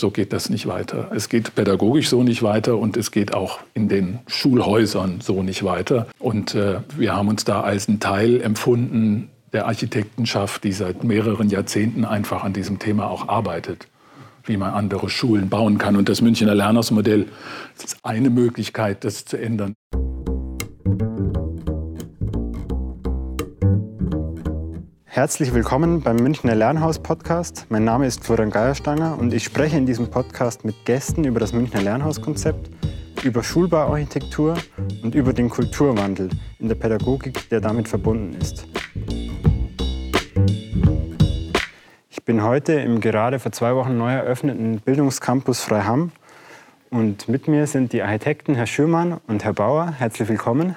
so geht das nicht weiter. Es geht pädagogisch so nicht weiter und es geht auch in den Schulhäusern so nicht weiter. Und äh, wir haben uns da als ein Teil empfunden der Architektenschaft, die seit mehreren Jahrzehnten einfach an diesem Thema auch arbeitet wie man andere Schulen bauen kann. Und das Münchner Lernhausmodell ist eine Möglichkeit, das zu ändern. Herzlich willkommen beim Münchner Lernhaus Podcast. Mein Name ist Florian Geierstanger und ich spreche in diesem Podcast mit Gästen über das Münchner Lernhauskonzept, über Schulbauarchitektur und über den Kulturwandel in der Pädagogik, der damit verbunden ist. Ich bin heute im gerade vor zwei Wochen neu eröffneten Bildungscampus Freiham und mit mir sind die Architekten Herr Schürmann und Herr Bauer. Herzlich willkommen.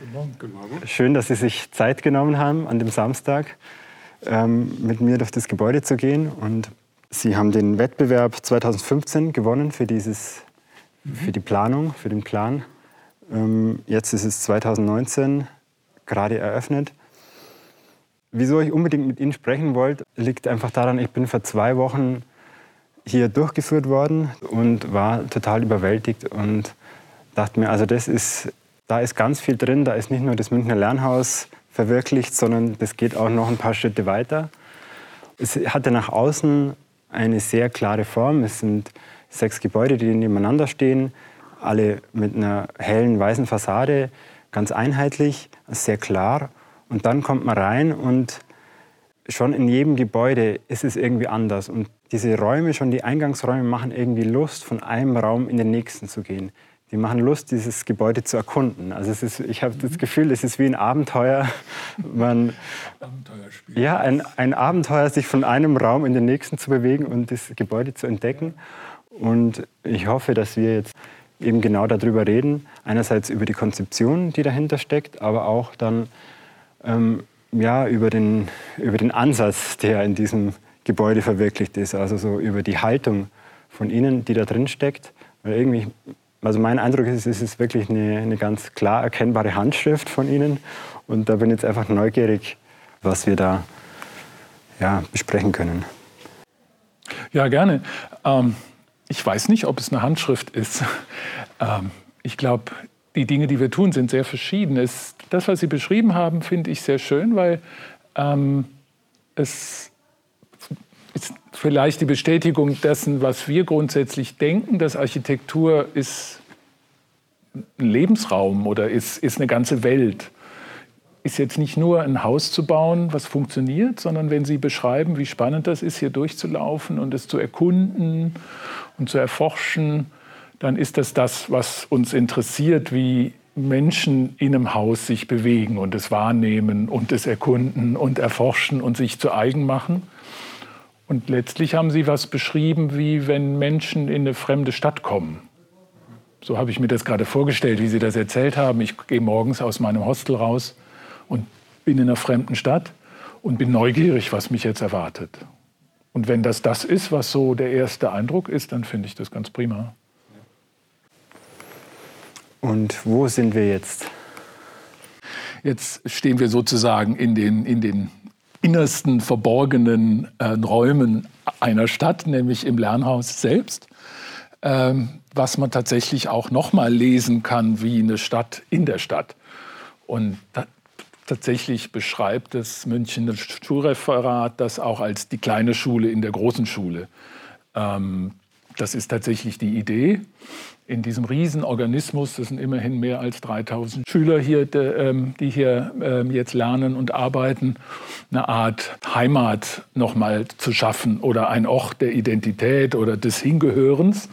Guten Morgen. Schön, dass Sie sich Zeit genommen haben, an dem Samstag ähm, mit mir durch das Gebäude zu gehen. Und Sie haben den Wettbewerb 2015 gewonnen für, dieses, mhm. für die Planung, für den Plan. Ähm, jetzt ist es 2019 gerade eröffnet. Wieso ich unbedingt mit Ihnen sprechen wollte, liegt einfach daran, ich bin vor zwei Wochen hier durchgeführt worden und war total überwältigt und dachte mir, also das ist da ist ganz viel drin. Da ist nicht nur das Münchner Lernhaus verwirklicht, sondern das geht auch noch ein paar Schritte weiter. Es hatte nach außen eine sehr klare Form. Es sind sechs Gebäude, die nebeneinander stehen, alle mit einer hellen weißen Fassade, ganz einheitlich, sehr klar. Und dann kommt man rein und schon in jedem Gebäude ist es irgendwie anders. Und diese Räume, schon die Eingangsräume, machen irgendwie Lust, von einem Raum in den nächsten zu gehen die machen Lust, dieses Gebäude zu erkunden. Also es ist, ich habe das Gefühl, es ist wie ein Abenteuer. Man, Abenteuerspiel. Ja, ein, ein Abenteuer, sich von einem Raum in den nächsten zu bewegen und das Gebäude zu entdecken. Und ich hoffe, dass wir jetzt eben genau darüber reden. Einerseits über die Konzeption, die dahinter steckt, aber auch dann ähm, ja, über, den, über den Ansatz, der in diesem Gebäude verwirklicht ist. Also so über die Haltung von Ihnen, die da drin steckt. Weil irgendwie also mein Eindruck ist, es ist wirklich eine, eine ganz klar erkennbare Handschrift von Ihnen. Und da bin ich jetzt einfach neugierig, was wir da ja, besprechen können. Ja, gerne. Ähm, ich weiß nicht, ob es eine Handschrift ist. Ähm, ich glaube, die Dinge, die wir tun, sind sehr verschieden. Es, das, was Sie beschrieben haben, finde ich sehr schön, weil ähm, es ist vielleicht die Bestätigung dessen, was wir grundsätzlich denken, dass Architektur ist ein Lebensraum oder ist, ist eine ganze Welt. Ist jetzt nicht nur ein Haus zu bauen, was funktioniert, sondern wenn Sie beschreiben, wie spannend das ist, hier durchzulaufen und es zu erkunden und zu erforschen, dann ist das das, was uns interessiert, wie Menschen in einem Haus sich bewegen und es wahrnehmen und es erkunden und erforschen und sich zu eigen machen. Und letztlich haben Sie was beschrieben, wie wenn Menschen in eine fremde Stadt kommen. So habe ich mir das gerade vorgestellt, wie Sie das erzählt haben. Ich gehe morgens aus meinem Hostel raus und bin in einer fremden Stadt und bin neugierig, was mich jetzt erwartet. Und wenn das das ist, was so der erste Eindruck ist, dann finde ich das ganz prima. Und wo sind wir jetzt? Jetzt stehen wir sozusagen in den, in den innersten verborgenen äh, Räumen einer Stadt, nämlich im Lernhaus selbst, ähm, was man tatsächlich auch nochmal lesen kann wie eine Stadt in der Stadt. Und tatsächlich beschreibt das Münchner Schulreferat das auch als die kleine Schule in der großen Schule. Ähm, das ist tatsächlich die Idee in diesem Riesenorganismus, das sind immerhin mehr als 3000 Schüler hier, ähm, die hier ähm, jetzt lernen und arbeiten, eine Art Heimat nochmal zu schaffen oder ein Ort der Identität oder des Hingehörens.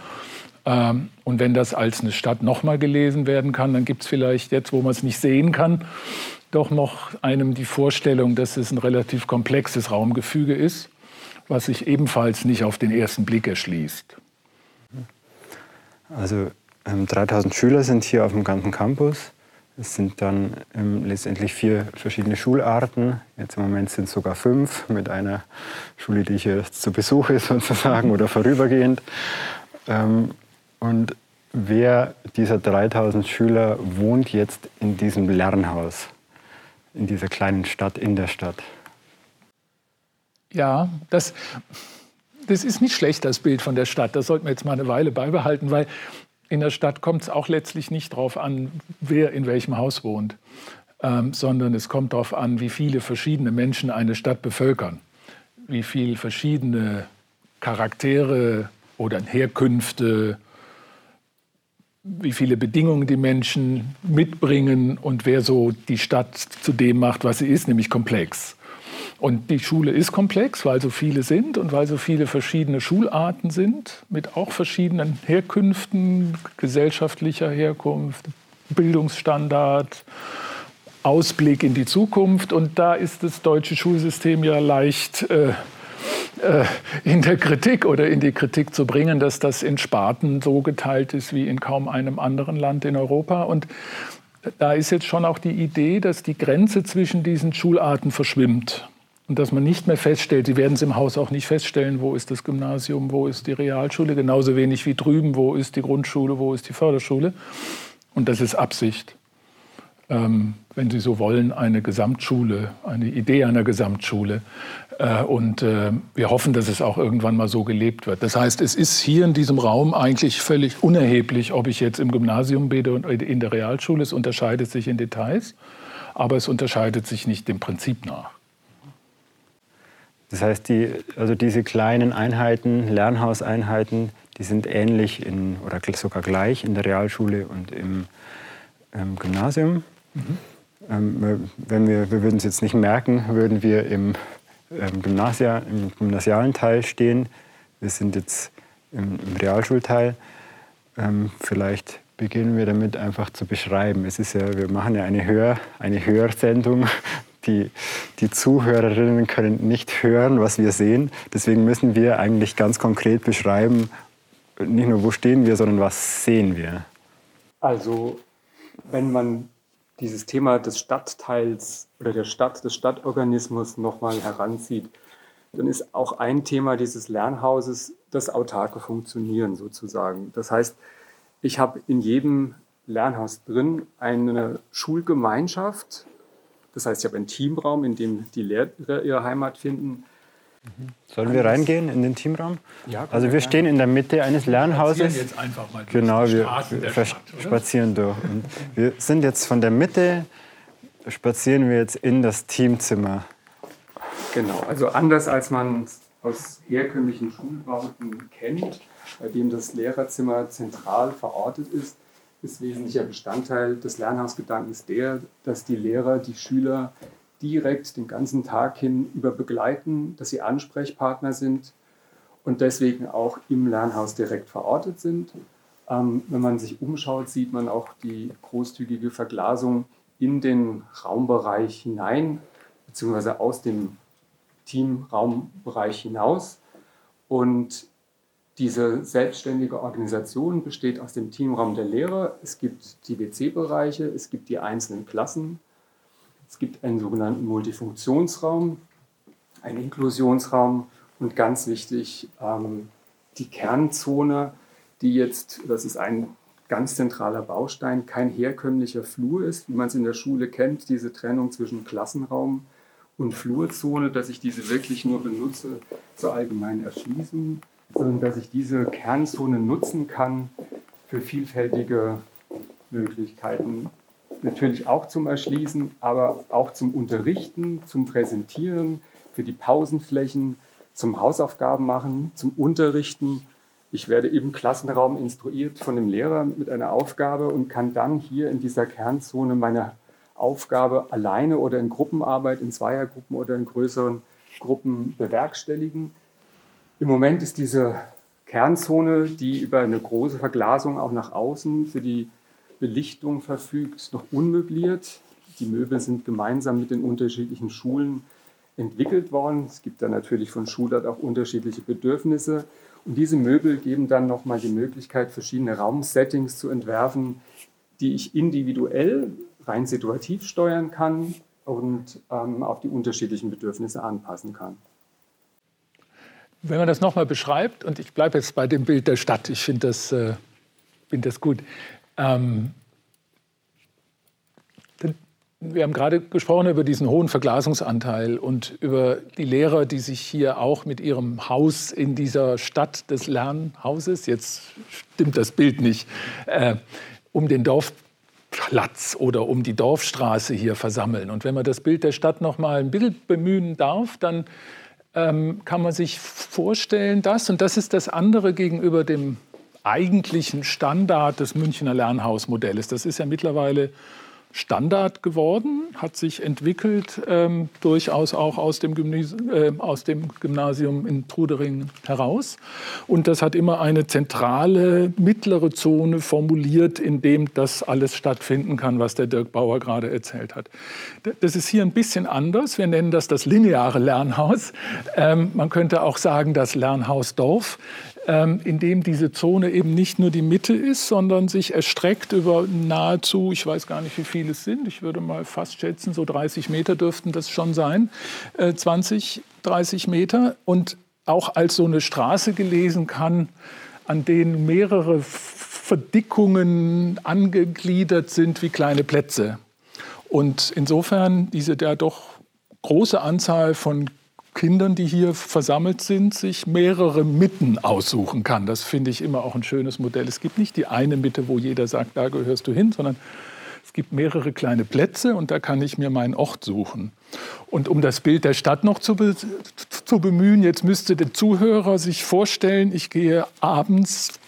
Ähm, und wenn das als eine Stadt nochmal gelesen werden kann, dann gibt es vielleicht jetzt, wo man es nicht sehen kann, doch noch einem die Vorstellung, dass es ein relativ komplexes Raumgefüge ist, was sich ebenfalls nicht auf den ersten Blick erschließt. Also 3000 Schüler sind hier auf dem ganzen Campus. Es sind dann ähm, letztendlich vier verschiedene Schularten. Jetzt im Moment sind es sogar fünf, mit einer Schule, die hier zu Besuch ist sozusagen oder vorübergehend. Ähm, und wer dieser 3000 Schüler wohnt jetzt in diesem Lernhaus, in dieser kleinen Stadt, in der Stadt? Ja, das, das ist nicht schlecht, das Bild von der Stadt. Das sollten wir jetzt mal eine Weile beibehalten, weil in der Stadt kommt es auch letztlich nicht darauf an, wer in welchem Haus wohnt, ähm, sondern es kommt darauf an, wie viele verschiedene Menschen eine Stadt bevölkern, wie viele verschiedene Charaktere oder Herkünfte, wie viele Bedingungen die Menschen mitbringen und wer so die Stadt zu dem macht, was sie ist, nämlich komplex. Und die Schule ist komplex, weil so viele sind und weil so viele verschiedene Schularten sind, mit auch verschiedenen Herkünften, gesellschaftlicher Herkunft, Bildungsstandard, Ausblick in die Zukunft. Und da ist das deutsche Schulsystem ja leicht äh, äh, in der Kritik oder in die Kritik zu bringen, dass das in Sparten so geteilt ist wie in kaum einem anderen Land in Europa. Und da ist jetzt schon auch die Idee, dass die Grenze zwischen diesen Schularten verschwimmt. Und dass man nicht mehr feststellt, Sie werden es im Haus auch nicht feststellen, wo ist das Gymnasium, wo ist die Realschule, genauso wenig wie drüben, wo ist die Grundschule, wo ist die Förderschule. Und das ist Absicht. Ähm, wenn Sie so wollen, eine Gesamtschule, eine Idee einer Gesamtschule. Äh, und äh, wir hoffen, dass es auch irgendwann mal so gelebt wird. Das heißt, es ist hier in diesem Raum eigentlich völlig unerheblich, ob ich jetzt im Gymnasium bin oder in der Realschule. Es unterscheidet sich in Details, aber es unterscheidet sich nicht dem Prinzip nach. Das heißt, die, also diese kleinen Einheiten, Lernhauseinheiten, die sind ähnlich in, oder sogar gleich in der Realschule und im, im Gymnasium. Mhm. Ähm, wenn wir, wir würden es jetzt nicht merken, würden wir im, ähm, Gymnasia, im gymnasialen Teil stehen. Wir sind jetzt im, im Realschulteil. Ähm, vielleicht beginnen wir damit einfach zu beschreiben. Es ist ja, wir machen ja eine, Hör, eine Hörsendung die, die Zuhörerinnen können nicht hören, was wir sehen. Deswegen müssen wir eigentlich ganz konkret beschreiben, nicht nur wo stehen wir, sondern was sehen wir. Also wenn man dieses Thema des Stadtteils oder der Stadt, des Stadtorganismus nochmal heranzieht, dann ist auch ein Thema dieses Lernhauses das autarke Funktionieren sozusagen. Das heißt, ich habe in jedem Lernhaus drin eine Schulgemeinschaft, das heißt, ich habe einen Teamraum, in dem die Lehrer ihre Heimat finden. Mhm. Sollen wir reingehen in den Teamraum? Ja, also wir stehen in der Mitte eines Lernhauses. Wir jetzt einfach mal durch genau, wir, wir spazieren durch. Und wir sind jetzt von der Mitte, spazieren wir jetzt in das Teamzimmer. Genau, also anders als man aus herkömmlichen Schulbauten kennt, bei dem das Lehrerzimmer zentral verortet ist, ist wesentlicher Bestandteil des Lernhausgedankens der, dass die Lehrer die Schüler direkt den ganzen Tag hin über begleiten, dass sie Ansprechpartner sind und deswegen auch im Lernhaus direkt verortet sind. Ähm, wenn man sich umschaut, sieht man auch die großzügige Verglasung in den Raumbereich hinein, beziehungsweise aus dem Teamraumbereich hinaus. Und diese selbstständige Organisation besteht aus dem Teamraum der Lehrer. Es gibt die WC-Bereiche, es gibt die einzelnen Klassen, es gibt einen sogenannten Multifunktionsraum, einen Inklusionsraum und ganz wichtig ähm, die Kernzone, die jetzt, das ist ein ganz zentraler Baustein, kein herkömmlicher Flur ist, wie man es in der Schule kennt, diese Trennung zwischen Klassenraum und Flurzone, dass ich diese wirklich nur benutze zur allgemeinen Erschließung dass ich diese Kernzone nutzen kann für vielfältige Möglichkeiten. Natürlich auch zum Erschließen, aber auch zum Unterrichten, zum Präsentieren, für die Pausenflächen, zum Hausaufgaben machen, zum Unterrichten. Ich werde im Klassenraum instruiert von dem Lehrer mit einer Aufgabe und kann dann hier in dieser Kernzone meine Aufgabe alleine oder in Gruppenarbeit, in Zweiergruppen oder in größeren Gruppen bewerkstelligen. Im Moment ist diese Kernzone, die über eine große Verglasung auch nach außen für die Belichtung verfügt, noch unmöbliert. Die Möbel sind gemeinsam mit den unterschiedlichen Schulen entwickelt worden. Es gibt da natürlich von Schulart auch unterschiedliche Bedürfnisse. Und diese Möbel geben dann nochmal die Möglichkeit, verschiedene Raumsettings zu entwerfen, die ich individuell, rein situativ steuern kann und ähm, auf die unterschiedlichen Bedürfnisse anpassen kann. Wenn man das nochmal beschreibt, und ich bleibe jetzt bei dem Bild der Stadt, ich finde das, äh, find das gut. Ähm, wir haben gerade gesprochen über diesen hohen Verglasungsanteil und über die Lehrer, die sich hier auch mit ihrem Haus in dieser Stadt des Lernhauses, jetzt stimmt das Bild nicht, äh, um den Dorfplatz oder um die Dorfstraße hier versammeln. Und wenn man das Bild der Stadt noch mal ein bisschen bemühen darf, dann ähm, kann man sich vorstellen, dass, und das ist das andere gegenüber dem eigentlichen Standard des Münchner Lernhausmodells. Das ist ja mittlerweile Standard geworden, hat sich entwickelt, ähm, durchaus auch aus dem, äh, aus dem, Gymnasium in Trudering heraus. Und das hat immer eine zentrale mittlere Zone formuliert, in dem das alles stattfinden kann, was der Dirk Bauer gerade erzählt hat. Das ist hier ein bisschen anders. Wir nennen das das lineare Lernhaus. Ähm, man könnte auch sagen das Lernhausdorf ähm, in dem diese Zone eben nicht nur die Mitte ist, sondern sich erstreckt über nahezu, ich weiß gar nicht, wie viele es sind, ich würde mal fast schätzen, so 30 Meter dürften das schon sein, äh, 20, 30 Meter und auch als so eine Straße gelesen kann, an denen mehrere Verdickungen angegliedert sind wie kleine Plätze. Und insofern diese ja doch große Anzahl von Kindern, die hier versammelt sind, sich mehrere Mitten aussuchen kann. Das finde ich immer auch ein schönes Modell. Es gibt nicht die eine Mitte, wo jeder sagt, da gehörst du hin, sondern es gibt mehrere kleine Plätze und da kann ich mir meinen Ort suchen. Und um das Bild der Stadt noch zu, be zu bemühen, jetzt müsste der Zuhörer sich vorstellen, ich gehe abends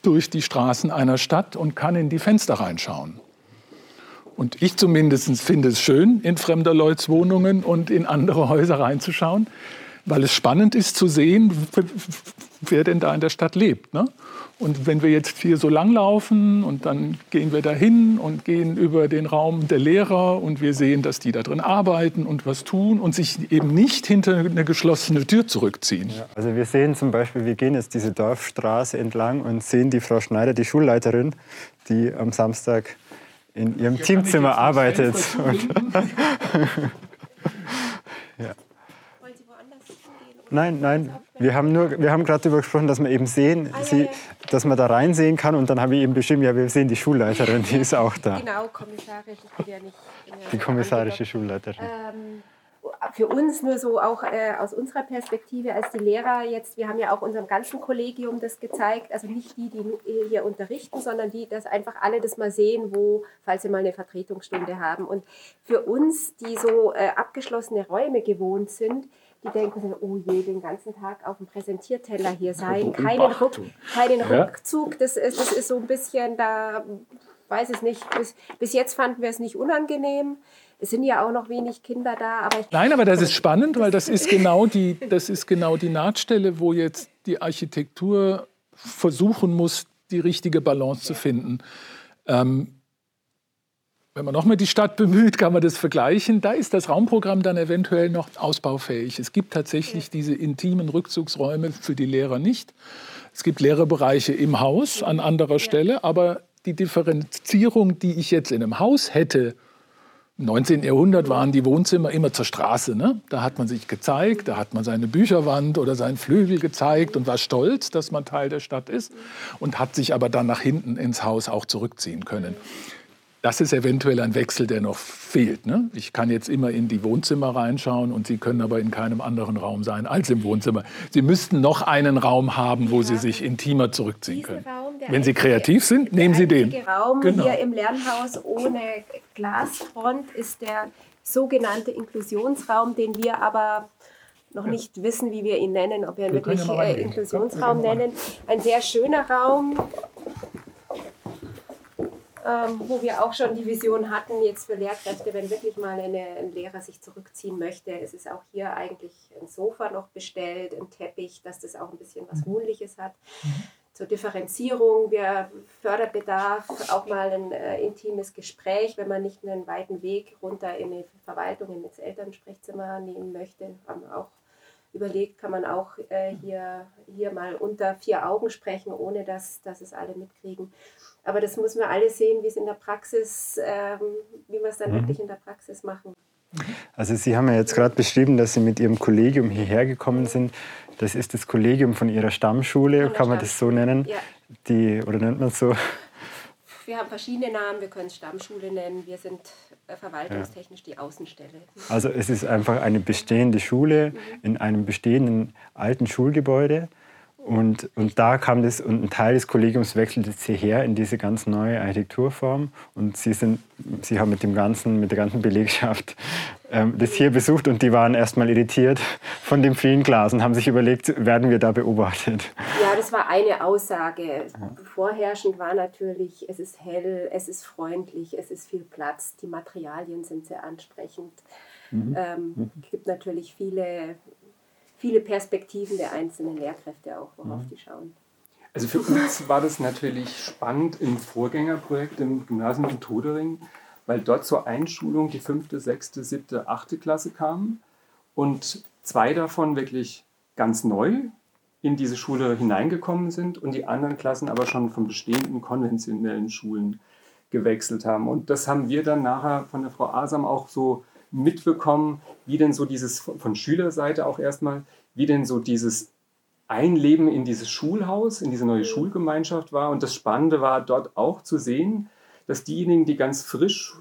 durch die Straßen einer Stadt und kann in die Fenster reinschauen. Und ich zumindest finde es schön, in fremder Leuts Wohnungen und in andere Häuser reinzuschauen, weil es spannend ist zu sehen, wer denn da in der Stadt lebt. Ne? Und wenn wir jetzt hier so langlaufen und dann gehen wir dahin und gehen über den Raum der Lehrer und wir sehen, dass die da drin arbeiten und was tun und sich eben nicht hinter eine geschlossene Tür zurückziehen. Ja, also wir sehen zum Beispiel, wir gehen jetzt diese Dorfstraße entlang und sehen die Frau Schneider, die Schulleiterin, die am Samstag in ihrem Hier Teamzimmer arbeitet. ja. Nein, nein. Wir haben, nur, wir haben gerade darüber gesprochen, dass wir eben sehen, ah, sie, ja, ja. dass man da reinsehen kann. Und dann habe ich eben bestimmt, ja, wir sehen die Schulleiterin, die ist auch da. Genau, kommissarisch. Ich bin ja nicht die kommissarische Schulleiterin. Ähm, für uns nur so auch äh, aus unserer Perspektive als die Lehrer jetzt, wir haben ja auch unserem ganzen Kollegium das gezeigt, also nicht die, die hier unterrichten, sondern die, dass einfach alle das mal sehen, wo, falls sie mal eine Vertretungsstunde haben. Und für uns, die so äh, abgeschlossene Räume gewohnt sind, die denken oh je, den ganzen Tag auf dem Präsentierteller hier sein, keinen, Ruck, keinen Rückzug, das ist, das ist so ein bisschen, da weiß ich nicht, bis, bis jetzt fanden wir es nicht unangenehm. Es sind ja auch noch wenig Kinder da. Aber Nein, aber das ist spannend, weil das ist, genau die, das ist genau die Nahtstelle, wo jetzt die Architektur versuchen muss, die richtige Balance zu finden. Ähm, wenn man nochmal die Stadt bemüht, kann man das vergleichen. Da ist das Raumprogramm dann eventuell noch ausbaufähig. Es gibt tatsächlich diese intimen Rückzugsräume für die Lehrer nicht. Es gibt Lehrerbereiche im Haus an anderer Stelle, aber die Differenzierung, die ich jetzt in einem Haus hätte, im 19. Jahrhundert waren die Wohnzimmer immer zur Straße. Ne? Da hat man sich gezeigt, da hat man seine Bücherwand oder seinen Flügel gezeigt und war stolz, dass man Teil der Stadt ist und hat sich aber dann nach hinten ins Haus auch zurückziehen können. Das ist eventuell ein Wechsel, der noch fehlt. Ne? Ich kann jetzt immer in die Wohnzimmer reinschauen und Sie können aber in keinem anderen Raum sein als im Wohnzimmer. Sie müssten noch einen Raum haben, wo Sie sich intimer zurückziehen können. Raum, Wenn Sie kreativ sind, nehmen Sie den. Der Raum genau. hier im Lernhaus ohne Glasfront ist der sogenannte Inklusionsraum, den wir aber noch nicht wissen, wie wir ihn nennen, ob wir ihn wir wirklich äh, Inklusionsraum nennen. Ein sehr schöner Raum, ähm, wo wir auch schon die Vision hatten, jetzt für Lehrkräfte, wenn wirklich mal eine, ein Lehrer sich zurückziehen möchte. Es ist auch hier eigentlich ein Sofa noch bestellt, ein Teppich, dass das auch ein bisschen was mhm. Wohnliches hat. Mhm. Zur Differenzierung, wir Förderbedarf, auch mal ein äh, intimes Gespräch, wenn man nicht einen weiten Weg runter in die Verwaltung, ins Elternsprechzimmer nehmen möchte, haben wir auch überlegt, kann man auch äh, hier, hier mal unter vier Augen sprechen, ohne dass, dass es alle mitkriegen. Aber das muss man alles sehen, wie es in der Praxis, ähm, wie wir es dann mhm. wirklich in der Praxis machen. Also Sie haben ja jetzt gerade beschrieben, dass Sie mit Ihrem Kollegium hierher gekommen sind. Das ist das Kollegium von Ihrer Stammschule, kann man das so nennen? Ja. Die, oder nennt man es so? wir haben verschiedene Namen, wir können es Stammschule nennen, wir sind äh, verwaltungstechnisch die Außenstelle. Also es ist einfach eine bestehende Schule mhm. in einem bestehenden alten Schulgebäude. Und, und da kam das, und ein Teil des Kollegiums wechselte hierher in diese ganz neue Architekturform. Und sie, sind, sie haben mit, dem ganzen, mit der ganzen Belegschaft ähm, das hier besucht und die waren erstmal irritiert von dem vielen Glas und haben sich überlegt, werden wir da beobachtet? Ja, das war eine Aussage. Vorherrschend war natürlich, es ist hell, es ist freundlich, es ist viel Platz, die Materialien sind sehr ansprechend. Mhm. Ähm, mhm. Es gibt natürlich viele viele Perspektiven der einzelnen Lehrkräfte auch, worauf mhm. die schauen. Also für uns war das natürlich spannend im Vorgängerprojekt im Gymnasium in Todering, weil dort zur Einschulung die fünfte, sechste, siebte, achte Klasse kamen und zwei davon wirklich ganz neu in diese Schule hineingekommen sind und die anderen Klassen aber schon von bestehenden konventionellen Schulen gewechselt haben. Und das haben wir dann nachher von der Frau Asam auch so mitbekommen, wie denn so dieses von Schülerseite auch erstmal, wie denn so dieses Einleben in dieses Schulhaus, in diese neue Schulgemeinschaft war. Und das Spannende war dort auch zu sehen, dass diejenigen, die ganz frisch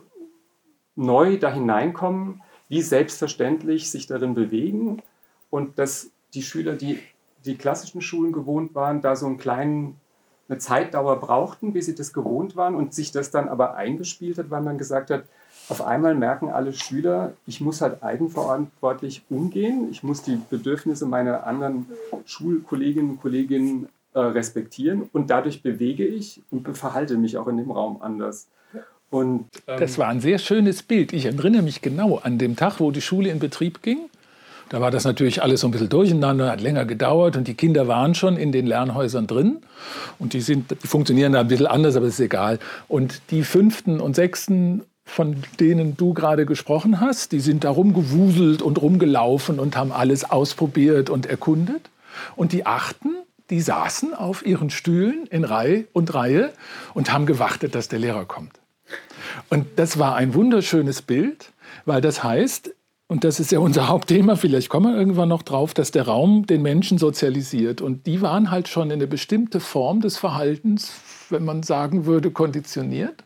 neu da hineinkommen, wie selbstverständlich sich darin bewegen und dass die Schüler, die die klassischen Schulen gewohnt waren, da so einen kleinen eine Zeitdauer brauchten, bis sie das gewohnt waren und sich das dann aber eingespielt hat, weil man gesagt hat, auf einmal merken alle Schüler, ich muss halt eigenverantwortlich umgehen, ich muss die Bedürfnisse meiner anderen Schulkolleginnen und Kollegen äh, respektieren und dadurch bewege ich und verhalte mich auch in dem Raum anders. Und, ähm, das war ein sehr schönes Bild. Ich erinnere mich genau an den Tag, wo die Schule in Betrieb ging. Da war das natürlich alles so ein bisschen durcheinander, hat länger gedauert und die Kinder waren schon in den Lernhäusern drin. Und die, sind, die funktionieren da ein bisschen anders, aber ist egal. Und die fünften und sechsten von denen du gerade gesprochen hast, die sind da rumgewuselt und rumgelaufen und haben alles ausprobiert und erkundet. Und die achten, die saßen auf ihren Stühlen in Reihe und Reihe und haben gewartet, dass der Lehrer kommt. Und das war ein wunderschönes Bild, weil das heißt, und das ist ja unser Hauptthema, vielleicht kommen wir irgendwann noch drauf, dass der Raum den Menschen sozialisiert. Und die waren halt schon in eine bestimmte Form des Verhaltens, wenn man sagen würde, konditioniert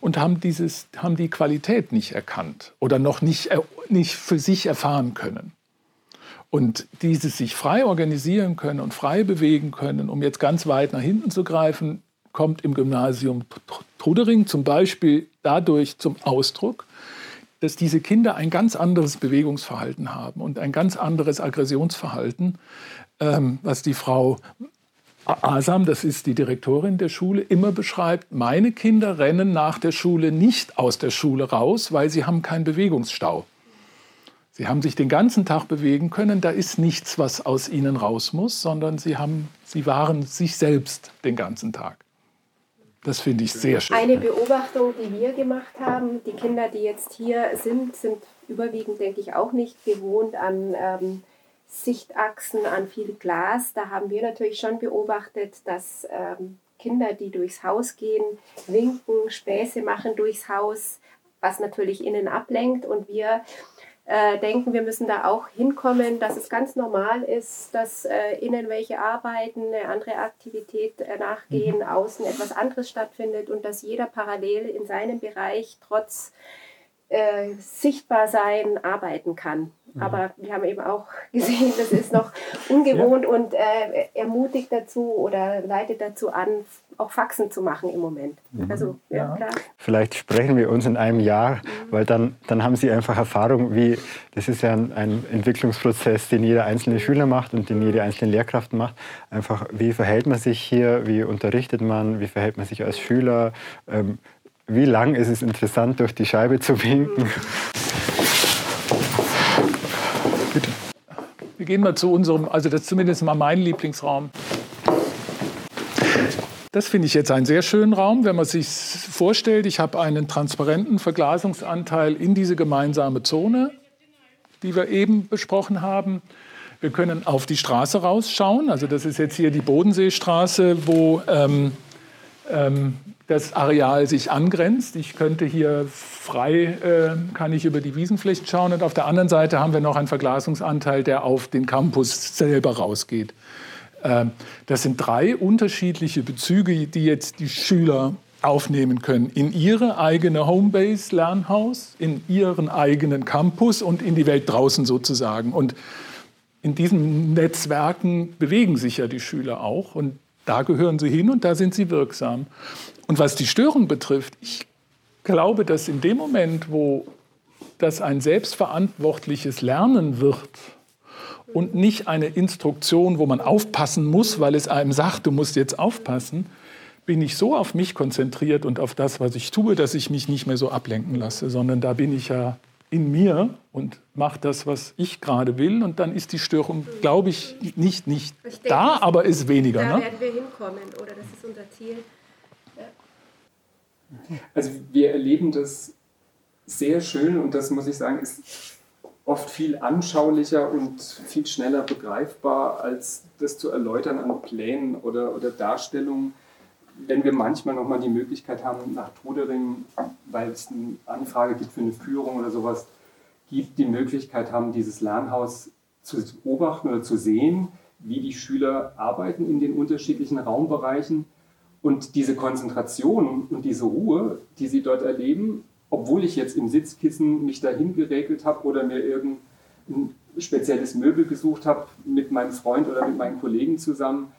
und haben, dieses, haben die Qualität nicht erkannt oder noch nicht, nicht für sich erfahren können. Und dieses sich frei organisieren können und frei bewegen können, um jetzt ganz weit nach hinten zu greifen, kommt im Gymnasium Trudering zum Beispiel dadurch zum Ausdruck, dass diese Kinder ein ganz anderes Bewegungsverhalten haben und ein ganz anderes Aggressionsverhalten, ähm, was die Frau Asam, das ist die Direktorin der Schule, immer beschreibt, meine Kinder rennen nach der Schule nicht aus der Schule raus, weil sie haben keinen Bewegungsstau. Sie haben sich den ganzen Tag bewegen können, da ist nichts, was aus ihnen raus muss, sondern sie, haben, sie waren sich selbst den ganzen Tag. Das finde ich sehr schön. Eine Beobachtung, die wir gemacht haben, die Kinder, die jetzt hier sind, sind überwiegend, denke ich, auch nicht gewohnt an ähm, Sichtachsen, an viel Glas. Da haben wir natürlich schon beobachtet, dass ähm, Kinder, die durchs Haus gehen, winken, Späße machen durchs Haus, was natürlich innen ablenkt. Und wir äh, denken, wir müssen da auch hinkommen, dass es ganz normal ist, dass äh, innen welche arbeiten, eine andere Aktivität äh, nachgehen, mhm. außen etwas anderes stattfindet und dass jeder parallel in seinem Bereich trotz äh, Sichtbarsein arbeiten kann. Mhm. Aber wir haben eben auch gesehen, das ist noch ungewohnt ja. und äh, ermutigt dazu oder leitet dazu an, auch Faxen zu machen im Moment. Mhm. Also, ja, klar. Vielleicht sprechen wir uns in einem Jahr, mhm. weil dann, dann haben Sie einfach Erfahrung, wie, das ist ja ein, ein, Entwicklungsprozess, den jeder einzelne Schüler macht und den jede einzelne Lehrkraft macht. Einfach, wie verhält man sich hier, wie unterrichtet man, wie verhält man sich als Schüler, ähm, wie lang ist es interessant, durch die Scheibe zu winken. Wir gehen mal zu unserem, also das ist zumindest mal mein Lieblingsraum. Das finde ich jetzt einen sehr schönen Raum, wenn man sich vorstellt, ich habe einen transparenten Verglasungsanteil in diese gemeinsame Zone, die wir eben besprochen haben. Wir können auf die Straße rausschauen. Also das ist jetzt hier die Bodenseestraße, wo ähm, das Areal sich angrenzt. Ich könnte hier frei, äh, kann ich über die Wiesenflächen schauen und auf der anderen Seite haben wir noch einen Verglasungsanteil, der auf den Campus selber rausgeht. Äh, das sind drei unterschiedliche Bezüge, die jetzt die Schüler aufnehmen können in ihre eigene Homebase Lernhaus, in ihren eigenen Campus und in die Welt draußen sozusagen. Und in diesen Netzwerken bewegen sich ja die Schüler auch und da gehören sie hin und da sind sie wirksam. Und was die Störung betrifft, ich glaube, dass in dem Moment, wo das ein selbstverantwortliches Lernen wird und nicht eine Instruktion, wo man aufpassen muss, weil es einem sagt, du musst jetzt aufpassen, bin ich so auf mich konzentriert und auf das, was ich tue, dass ich mich nicht mehr so ablenken lasse, sondern da bin ich ja in mir und mache das, was ich gerade will. Und dann ist die Störung, glaube ich, nicht, nicht ich denke, da, aber ist weniger. Da ne? werden wir hinkommen, oder das ist unser Ziel. Ja. Also wir erleben das sehr schön und das muss ich sagen, ist oft viel anschaulicher und viel schneller begreifbar, als das zu erläutern an Plänen oder, oder Darstellungen wenn wir manchmal nochmal die Möglichkeit haben, nach Todering, weil es eine Anfrage gibt für eine Führung oder sowas, gibt, die Möglichkeit haben, dieses Lernhaus zu beobachten oder zu sehen, wie die Schüler arbeiten in den unterschiedlichen Raumbereichen. Und diese Konzentration und diese Ruhe, die sie dort erleben, obwohl ich jetzt im Sitzkissen mich dahin geregelt habe oder mir irgendein spezielles Möbel gesucht habe mit meinem Freund oder mit meinen Kollegen zusammen,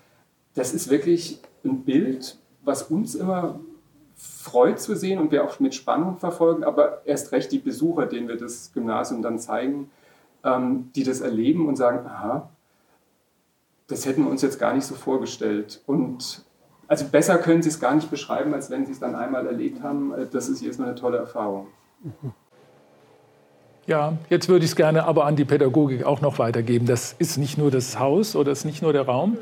das ist wirklich ein Bild, was uns immer freut zu sehen und wir auch mit Spannung verfolgen, aber erst recht die Besucher, denen wir das Gymnasium dann zeigen, ähm, die das erleben und sagen, aha, das hätten wir uns jetzt gar nicht so vorgestellt. Und also besser können sie es gar nicht beschreiben, als wenn sie es dann einmal erlebt haben. Äh, das ist erstmal eine tolle Erfahrung. Mhm. Ja, jetzt würde ich es gerne aber an die Pädagogik auch noch weitergeben. Das ist nicht nur das Haus oder ist nicht nur der Raum,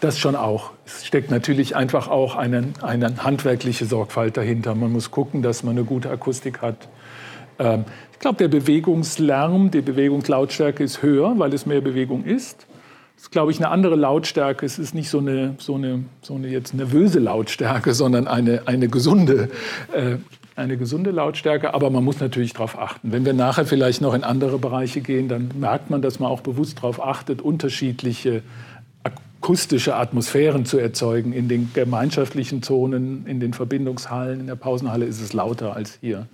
das schon auch. Es steckt natürlich einfach auch eine, eine handwerkliche Sorgfalt dahinter. Man muss gucken, dass man eine gute Akustik hat. Ähm, ich glaube, der Bewegungslärm, die Bewegungslautstärke ist höher, weil es mehr Bewegung ist. Das ist, glaube ich, eine andere Lautstärke. Es ist nicht so eine, so eine, so eine jetzt nervöse Lautstärke, sondern eine, eine gesunde äh, eine gesunde Lautstärke, aber man muss natürlich darauf achten. Wenn wir nachher vielleicht noch in andere Bereiche gehen, dann merkt man, dass man auch bewusst darauf achtet, unterschiedliche akustische Atmosphären zu erzeugen. In den gemeinschaftlichen Zonen, in den Verbindungshallen, in der Pausenhalle ist es lauter als hier.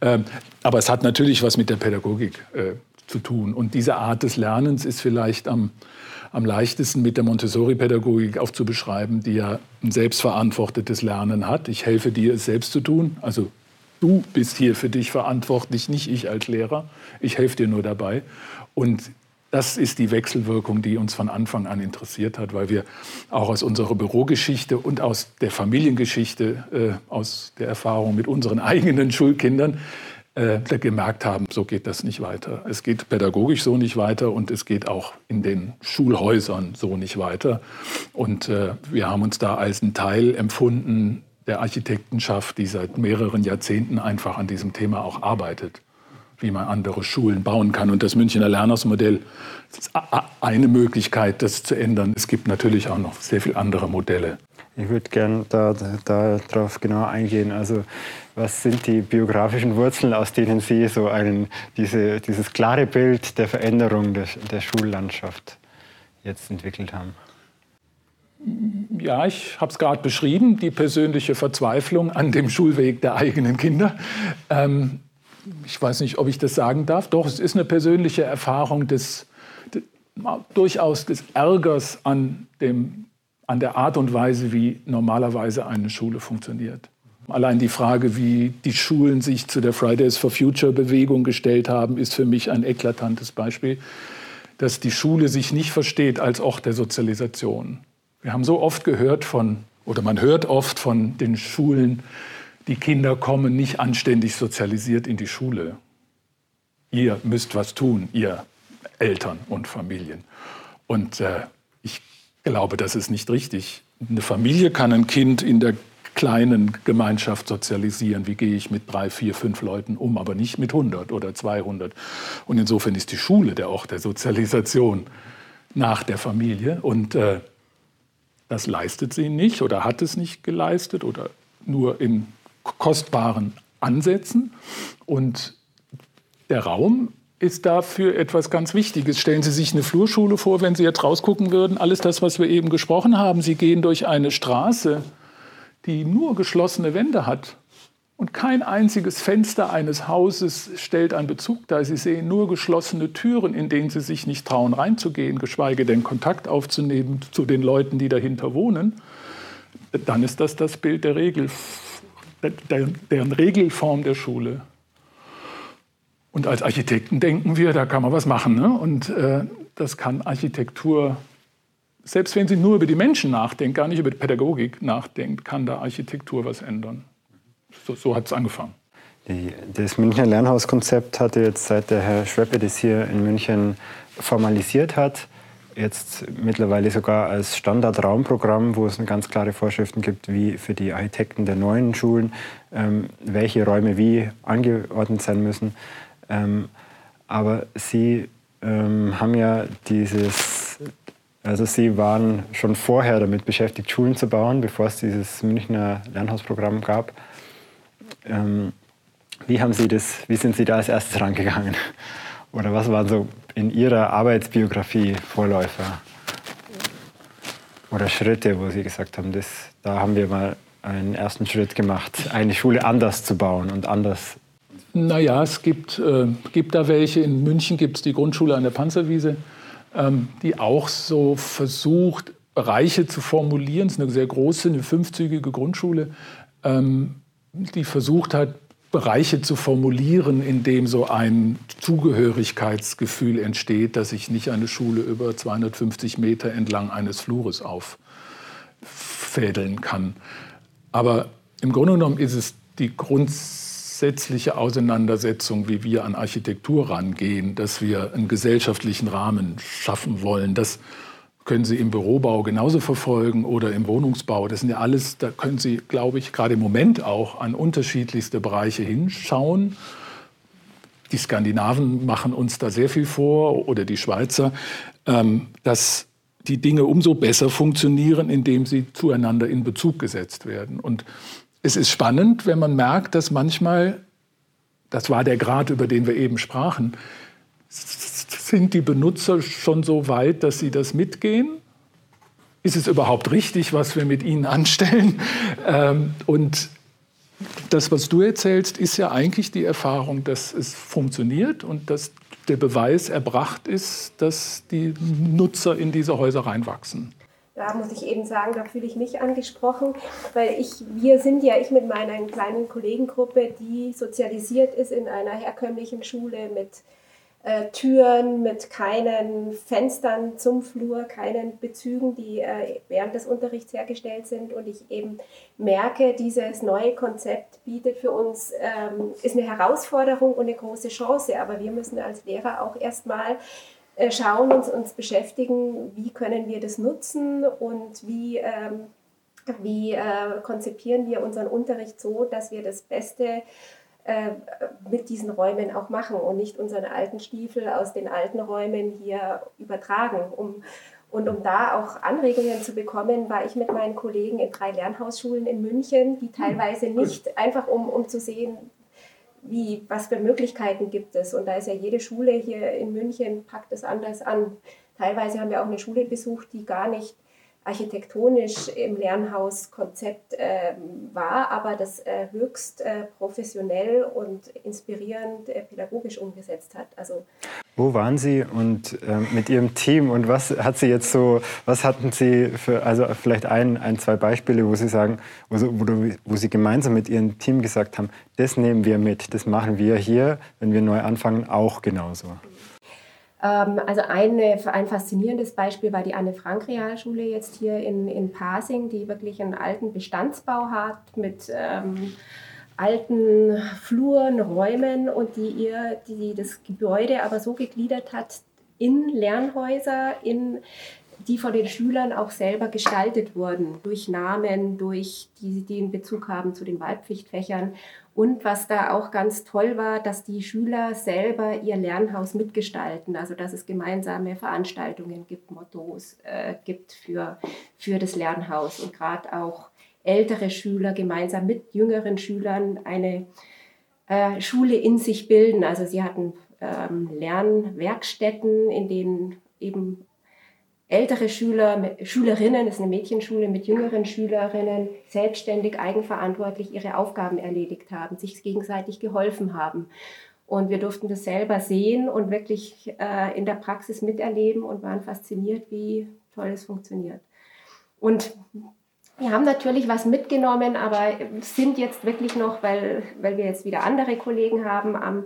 Ähm, aber es hat natürlich was mit der Pädagogik äh, zu tun. Und diese Art des Lernens ist vielleicht am am leichtesten mit der Montessori-Pädagogik aufzubeschreiben, die ja ein selbstverantwortetes Lernen hat. Ich helfe dir, es selbst zu tun. Also du bist hier für dich verantwortlich, nicht ich als Lehrer. Ich helfe dir nur dabei. Und das ist die Wechselwirkung, die uns von Anfang an interessiert hat, weil wir auch aus unserer Bürogeschichte und aus der Familiengeschichte, äh, aus der Erfahrung mit unseren eigenen Schulkindern äh, gemerkt haben, so geht das nicht weiter. Es geht pädagogisch so nicht weiter und es geht auch in den Schulhäusern so nicht weiter. Und äh, wir haben uns da als ein Teil empfunden der Architektenschaft, die seit mehreren Jahrzehnten einfach an diesem Thema auch arbeitet wie man andere Schulen bauen kann. Und das Münchner Lernersmodell ist eine Möglichkeit, das zu ändern. Es gibt natürlich auch noch sehr viele andere Modelle. Ich würde gerne darauf da, da genauer eingehen. Also was sind die biografischen Wurzeln, aus denen Sie so einen, diese, dieses klare Bild der Veränderung der, der Schullandschaft jetzt entwickelt haben? Ja, ich habe es gerade beschrieben, die persönliche Verzweiflung an dem Schulweg der eigenen Kinder. Ähm, ich weiß nicht, ob ich das sagen darf. Doch, es ist eine persönliche Erfahrung des, des durchaus des Ärgers an, dem, an der Art und Weise, wie normalerweise eine Schule funktioniert. Allein die Frage, wie die Schulen sich zu der Fridays for Future Bewegung gestellt haben, ist für mich ein eklatantes Beispiel, dass die Schule sich nicht versteht als Ort der Sozialisation. Wir haben so oft gehört von, oder man hört oft von den Schulen, die Kinder kommen nicht anständig sozialisiert in die Schule. Ihr müsst was tun, ihr Eltern und Familien. Und äh, ich glaube, das ist nicht richtig. Eine Familie kann ein Kind in der kleinen Gemeinschaft sozialisieren. Wie gehe ich mit drei, vier, fünf Leuten um, aber nicht mit 100 oder 200. Und insofern ist die Schule der Ort der Sozialisation nach der Familie. Und äh, das leistet sie nicht oder hat es nicht geleistet oder nur in kostbaren Ansätzen. Und der Raum ist dafür etwas ganz Wichtiges. Stellen Sie sich eine Flurschule vor, wenn Sie jetzt rausgucken würden, alles das, was wir eben gesprochen haben. Sie gehen durch eine Straße, die nur geschlossene Wände hat und kein einziges Fenster eines Hauses stellt einen Bezug dar. Sie sehen nur geschlossene Türen, in denen Sie sich nicht trauen reinzugehen, geschweige denn Kontakt aufzunehmen zu den Leuten, die dahinter wohnen. Dann ist das das Bild der Regel, der, deren Regelform der Schule. Und als Architekten denken wir, da kann man was machen. Ne? Und äh, das kann Architektur, selbst wenn sie nur über die Menschen nachdenkt, gar nicht über die Pädagogik nachdenkt, kann da Architektur was ändern. So, so hat es angefangen. Die, das Münchner Lernhauskonzept hatte jetzt, seit der Herr Schweppe das hier in München formalisiert hat, jetzt mittlerweile sogar als Standardraumprogramm, wo es ganz klare Vorschriften gibt, wie für die Architekten der neuen Schulen, ähm, welche Räume wie angeordnet sein müssen. Ähm, aber Sie ähm, haben ja dieses, also Sie waren schon vorher damit beschäftigt, Schulen zu bauen, bevor es dieses Münchner Lernhausprogramm gab. Ähm, wie, haben Sie das, wie sind Sie da als erstes rangegangen? Oder was waren so in Ihrer Arbeitsbiografie Vorläufer? Oder Schritte, wo Sie gesagt haben, das, da haben wir mal einen ersten Schritt gemacht, eine Schule anders zu bauen und anders naja, es gibt, äh, gibt da welche. In München gibt es die Grundschule an der Panzerwiese, die auch so versucht, Bereiche zu formulieren. Es ist eine sehr große, eine fünfzügige Grundschule, ähm, die versucht hat, Bereiche zu formulieren, in dem so ein Zugehörigkeitsgefühl entsteht, dass ich nicht eine Schule über 250 Meter entlang eines Flures auffädeln kann. Aber im Grunde genommen ist es die Grundsätze grundsätzliche Auseinandersetzung, wie wir an Architektur rangehen, dass wir einen gesellschaftlichen Rahmen schaffen wollen. Das können Sie im Bürobau genauso verfolgen oder im Wohnungsbau. Das sind ja alles, da können Sie, glaube ich, gerade im Moment auch an unterschiedlichste Bereiche hinschauen. Die Skandinaven machen uns da sehr viel vor oder die Schweizer, ähm, dass die Dinge umso besser funktionieren, indem sie zueinander in Bezug gesetzt werden. Und es ist spannend, wenn man merkt, dass manchmal, das war der Grad, über den wir eben sprachen, sind die Benutzer schon so weit, dass sie das mitgehen? Ist es überhaupt richtig, was wir mit ihnen anstellen? Ähm, und das, was du erzählst, ist ja eigentlich die Erfahrung, dass es funktioniert und dass der Beweis erbracht ist, dass die Nutzer in diese Häuser reinwachsen da muss ich eben sagen, da fühle ich mich angesprochen, weil ich, wir sind ja, ich mit meiner kleinen Kollegengruppe, die sozialisiert ist in einer herkömmlichen Schule mit äh, Türen, mit keinen Fenstern zum Flur, keinen Bezügen, die äh, während des Unterrichts hergestellt sind. Und ich eben merke, dieses neue Konzept bietet für uns, ähm, ist eine Herausforderung und eine große Chance. Aber wir müssen als Lehrer auch erstmal schauen und uns beschäftigen, wie können wir das nutzen und wie, ähm, wie äh, konzipieren wir unseren Unterricht so, dass wir das Beste äh, mit diesen Räumen auch machen und nicht unseren alten Stiefel aus den alten Räumen hier übertragen. Um, und um da auch Anregungen zu bekommen, war ich mit meinen Kollegen in drei Lernhausschulen in München, die hm, teilweise nicht einfach um, um zu sehen, wie, was für Möglichkeiten gibt es? Und da ist ja jede Schule hier in München, packt es anders an. Teilweise haben wir auch eine Schule besucht, die gar nicht architektonisch im Lernhauskonzept äh, war, aber das äh, höchst äh, professionell und inspirierend äh, pädagogisch umgesetzt hat. Also wo waren Sie und ähm, mit Ihrem Team und was hat Sie jetzt so, was hatten Sie für, also vielleicht ein, ein zwei Beispiele, wo Sie sagen, wo, wo, wo Sie gemeinsam mit Ihrem Team gesagt haben, das nehmen wir mit, das machen wir hier, wenn wir neu anfangen, auch genauso. Ähm, also eine, ein faszinierendes Beispiel war die Anne-Frank-Realschule jetzt hier in, in Pasing, die wirklich einen alten Bestandsbau hat mit ähm, alten Fluren, Räumen und die ihr die das Gebäude aber so gegliedert hat in Lernhäuser, in die von den Schülern auch selber gestaltet wurden, durch Namen, durch die, die einen Bezug haben zu den Wahlpflichtfächern. Und was da auch ganz toll war, dass die Schüler selber ihr Lernhaus mitgestalten, also dass es gemeinsame Veranstaltungen gibt, Mottos äh, gibt für, für das Lernhaus und gerade auch ältere Schüler gemeinsam mit jüngeren Schülern eine äh, Schule in sich bilden. Also sie hatten ähm, Lernwerkstätten, in denen eben ältere Schüler, Schülerinnen, das ist eine Mädchenschule mit jüngeren Schülerinnen, selbstständig, eigenverantwortlich ihre Aufgaben erledigt haben, sich gegenseitig geholfen haben. Und wir durften das selber sehen und wirklich äh, in der Praxis miterleben und waren fasziniert, wie toll es funktioniert. Und wir haben natürlich was mitgenommen, aber sind jetzt wirklich noch, weil, weil wir jetzt wieder andere Kollegen haben, am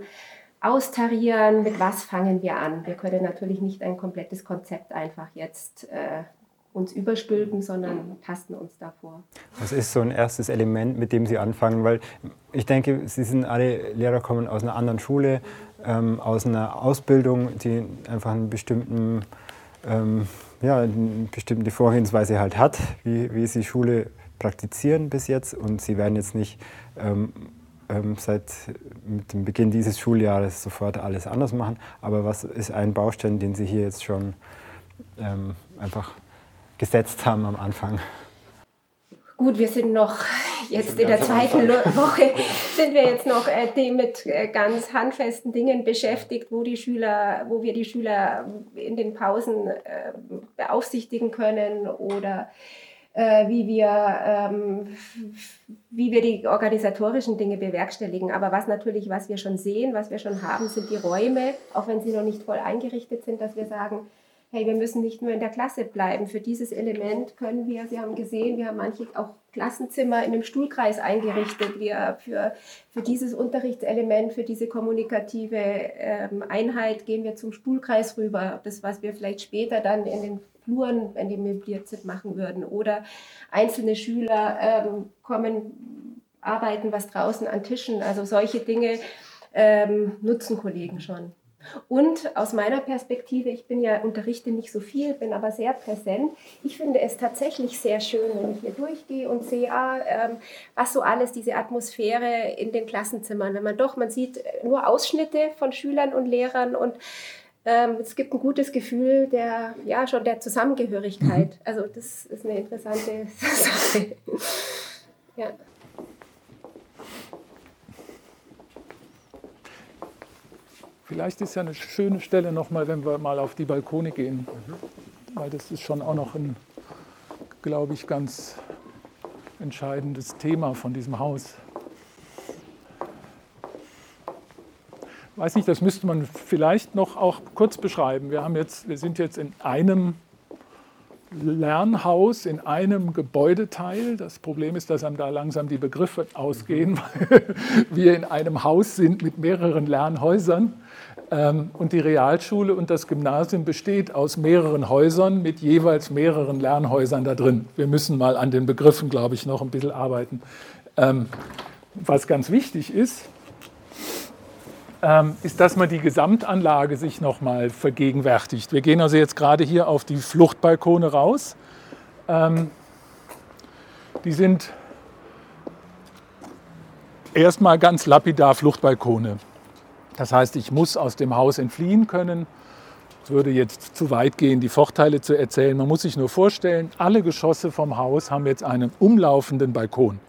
austarieren, mit was fangen wir an. Wir können natürlich nicht ein komplettes Konzept einfach jetzt äh, uns überstülpen, sondern tasten uns davor. Was ist so ein erstes Element, mit dem Sie anfangen? Weil ich denke, Sie sind alle Lehrer, kommen aus einer anderen Schule, ähm, aus einer Ausbildung, die einfach einen bestimmten, ähm, ja, eine bestimmte Vorgehensweise halt hat, wie, wie Sie Schule praktizieren bis jetzt. Und Sie werden jetzt nicht ähm, ähm, seit mit dem Beginn dieses Schuljahres sofort alles anders machen. Aber was ist ein Baustein, den Sie hier jetzt schon ähm, einfach gesetzt haben am Anfang? Gut, wir sind noch jetzt in der zweiten Woche sind wir jetzt noch äh, mit äh, ganz handfesten Dingen beschäftigt, wo die Schüler, wo wir die Schüler in den Pausen äh, beaufsichtigen können oder äh, wie, wir, ähm, wie wir die organisatorischen Dinge bewerkstelligen. Aber was natürlich, was wir schon sehen, was wir schon haben, sind die Räume, auch wenn sie noch nicht voll eingerichtet sind, dass wir sagen, hey, wir müssen nicht nur in der Klasse bleiben. Für dieses Element können wir, Sie haben gesehen, wir haben manche auch Klassenzimmer in einem Stuhlkreis eingerichtet. Wir für, für dieses Unterrichtselement, für diese kommunikative ähm, Einheit gehen wir zum Stuhlkreis rüber. Das, was wir vielleicht später dann in den Fluren, wenn die möbliert sind, machen würden. Oder einzelne Schüler ähm, kommen, arbeiten was draußen an Tischen. Also solche Dinge ähm, nutzen Kollegen schon. Und aus meiner Perspektive, ich bin ja unterrichte nicht so viel, bin aber sehr präsent. Ich finde es tatsächlich sehr schön, wenn ich hier durchgehe und sehe, ah, ähm, was so alles diese Atmosphäre in den Klassenzimmern, wenn man doch, man sieht nur Ausschnitte von Schülern und Lehrern und ähm, es gibt ein gutes Gefühl der, ja, schon der Zusammengehörigkeit. Mhm. Also das ist eine interessante Sache. ja. Vielleicht ist ja eine schöne Stelle nochmal, wenn wir mal auf die Balkone gehen. Mhm. Weil das ist schon auch noch ein, glaube ich, ganz entscheidendes Thema von diesem Haus. Weiß nicht, das müsste man vielleicht noch auch kurz beschreiben. Wir, haben jetzt, wir sind jetzt in einem Lernhaus, in einem Gebäudeteil. Das Problem ist, dass einem da langsam die Begriffe ausgehen, weil wir in einem Haus sind mit mehreren Lernhäusern. Ähm, und die Realschule und das Gymnasium besteht aus mehreren Häusern mit jeweils mehreren Lernhäusern da drin. Wir müssen mal an den Begriffen, glaube ich, noch ein bisschen arbeiten. Ähm, was ganz wichtig ist, ist, dass man die Gesamtanlage sich nochmal vergegenwärtigt. Wir gehen also jetzt gerade hier auf die Fluchtbalkone raus. Ähm, die sind erstmal ganz lapidar Fluchtbalkone. Das heißt, ich muss aus dem Haus entfliehen können. Es würde jetzt zu weit gehen, die Vorteile zu erzählen. Man muss sich nur vorstellen, alle Geschosse vom Haus haben jetzt einen umlaufenden Balkon.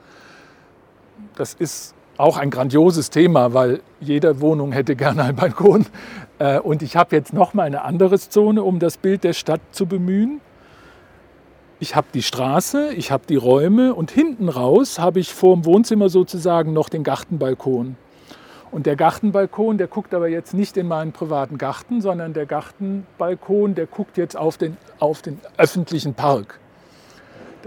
Das ist auch ein grandioses Thema, weil jede Wohnung hätte gerne einen Balkon. Äh, und ich habe jetzt noch mal eine andere Zone, um das Bild der Stadt zu bemühen. Ich habe die Straße, ich habe die Räume und hinten raus habe ich vor dem Wohnzimmer sozusagen noch den Gartenbalkon. Und der Gartenbalkon, der guckt aber jetzt nicht in meinen privaten Garten, sondern der Gartenbalkon, der guckt jetzt auf den, auf den öffentlichen Park.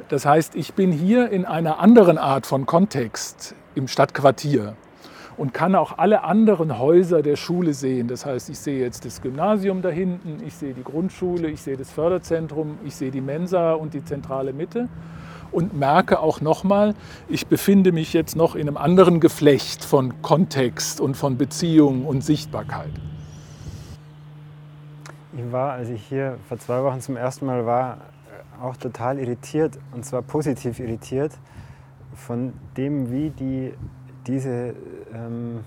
Das heißt, ich bin hier in einer anderen Art von Kontext im Stadtquartier und kann auch alle anderen Häuser der Schule sehen. Das heißt, ich sehe jetzt das Gymnasium da hinten, ich sehe die Grundschule, ich sehe das Förderzentrum, ich sehe die Mensa und die zentrale Mitte und merke auch nochmal, ich befinde mich jetzt noch in einem anderen Geflecht von Kontext und von Beziehung und Sichtbarkeit. Ich war, als ich hier vor zwei Wochen zum ersten Mal war, auch total irritiert und zwar positiv irritiert von dem, wie die, diese ähm,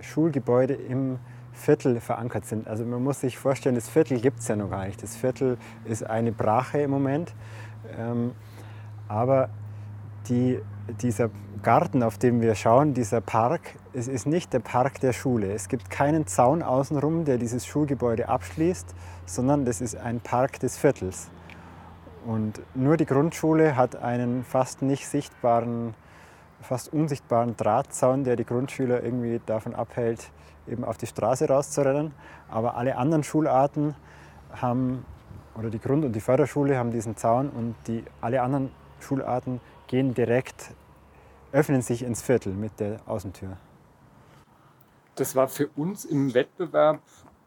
Schulgebäude im Viertel verankert sind. Also man muss sich vorstellen, das Viertel gibt es ja noch gar nicht. Das Viertel ist eine Brache im Moment. Ähm, aber die dieser Garten, auf dem wir schauen, dieser Park, es ist nicht der Park der Schule. Es gibt keinen Zaun außenrum, der dieses Schulgebäude abschließt, sondern das ist ein Park des Viertels. Und nur die Grundschule hat einen fast nicht sichtbaren, fast unsichtbaren Drahtzaun, der die Grundschüler irgendwie davon abhält, eben auf die Straße rauszurennen. Aber alle anderen Schularten haben, oder die Grund- und die Förderschule haben diesen Zaun und die, alle anderen Schularten gehen direkt, öffnen sich ins Viertel mit der Außentür. Das war für uns im Wettbewerb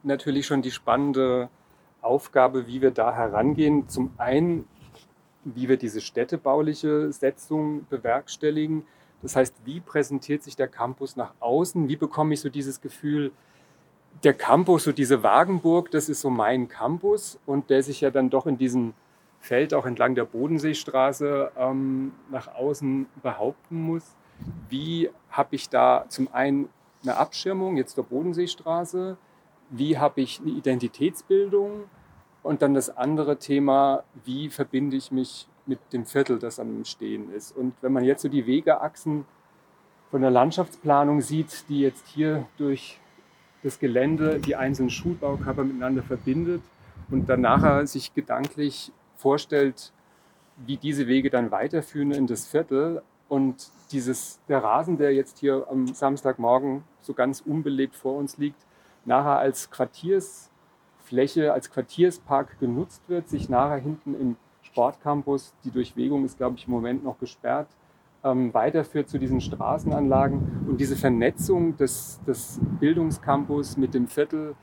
natürlich schon die spannende Aufgabe, wie wir da herangehen. Zum einen, wie wir diese städtebauliche Setzung bewerkstelligen. Das heißt, wie präsentiert sich der Campus nach außen? Wie bekomme ich so dieses Gefühl, der Campus, so diese Wagenburg, das ist so mein Campus und der sich ja dann doch in diesem Feld auch entlang der Bodenseestraße ähm, nach außen behaupten muss. Wie habe ich da zum einen eine Abschirmung jetzt der Bodenseestraße? Wie habe ich eine Identitätsbildung? Und dann das andere Thema, wie verbinde ich mich mit dem Viertel, das am Stehen ist. Und wenn man jetzt so die Wegeachsen von der Landschaftsplanung sieht, die jetzt hier durch das Gelände die einzelnen Schulbaukörper miteinander verbindet und dann nachher sich gedanklich vorstellt, wie diese Wege dann weiterführen in das Viertel und dieses, der Rasen, der jetzt hier am Samstagmorgen so ganz unbelebt vor uns liegt, nachher als Quartiersfläche, als Quartierspark genutzt wird, sich nachher hinten im Sportcampus, die Durchwegung ist, glaube ich, im Moment noch gesperrt, ähm, weiterführt zu diesen Straßenanlagen und diese Vernetzung des, des Bildungscampus mit dem Viertel,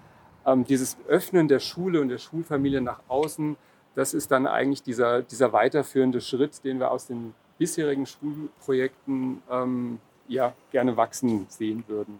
ähm, dieses Öffnen der Schule und der Schulfamilie nach außen, das ist dann eigentlich dieser, dieser weiterführende Schritt, den wir aus den bisherigen Schulprojekten ähm, ja, gerne wachsen sehen würden.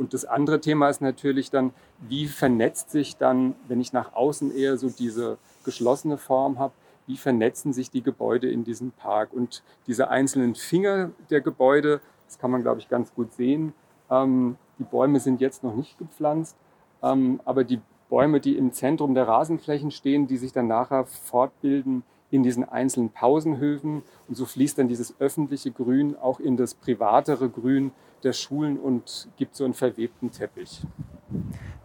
Und das andere Thema ist natürlich dann, wie vernetzt sich dann, wenn ich nach außen eher so diese geschlossene Form habe, wie vernetzen sich die Gebäude in diesem Park. Und diese einzelnen Finger der Gebäude, das kann man, glaube ich, ganz gut sehen. Ähm, die Bäume sind jetzt noch nicht gepflanzt, ähm, aber die Bäume, die im Zentrum der Rasenflächen stehen, die sich dann nachher fortbilden in diesen einzelnen Pausenhöfen. Und so fließt dann dieses öffentliche Grün auch in das privatere Grün der Schulen und gibt so einen verwebten Teppich.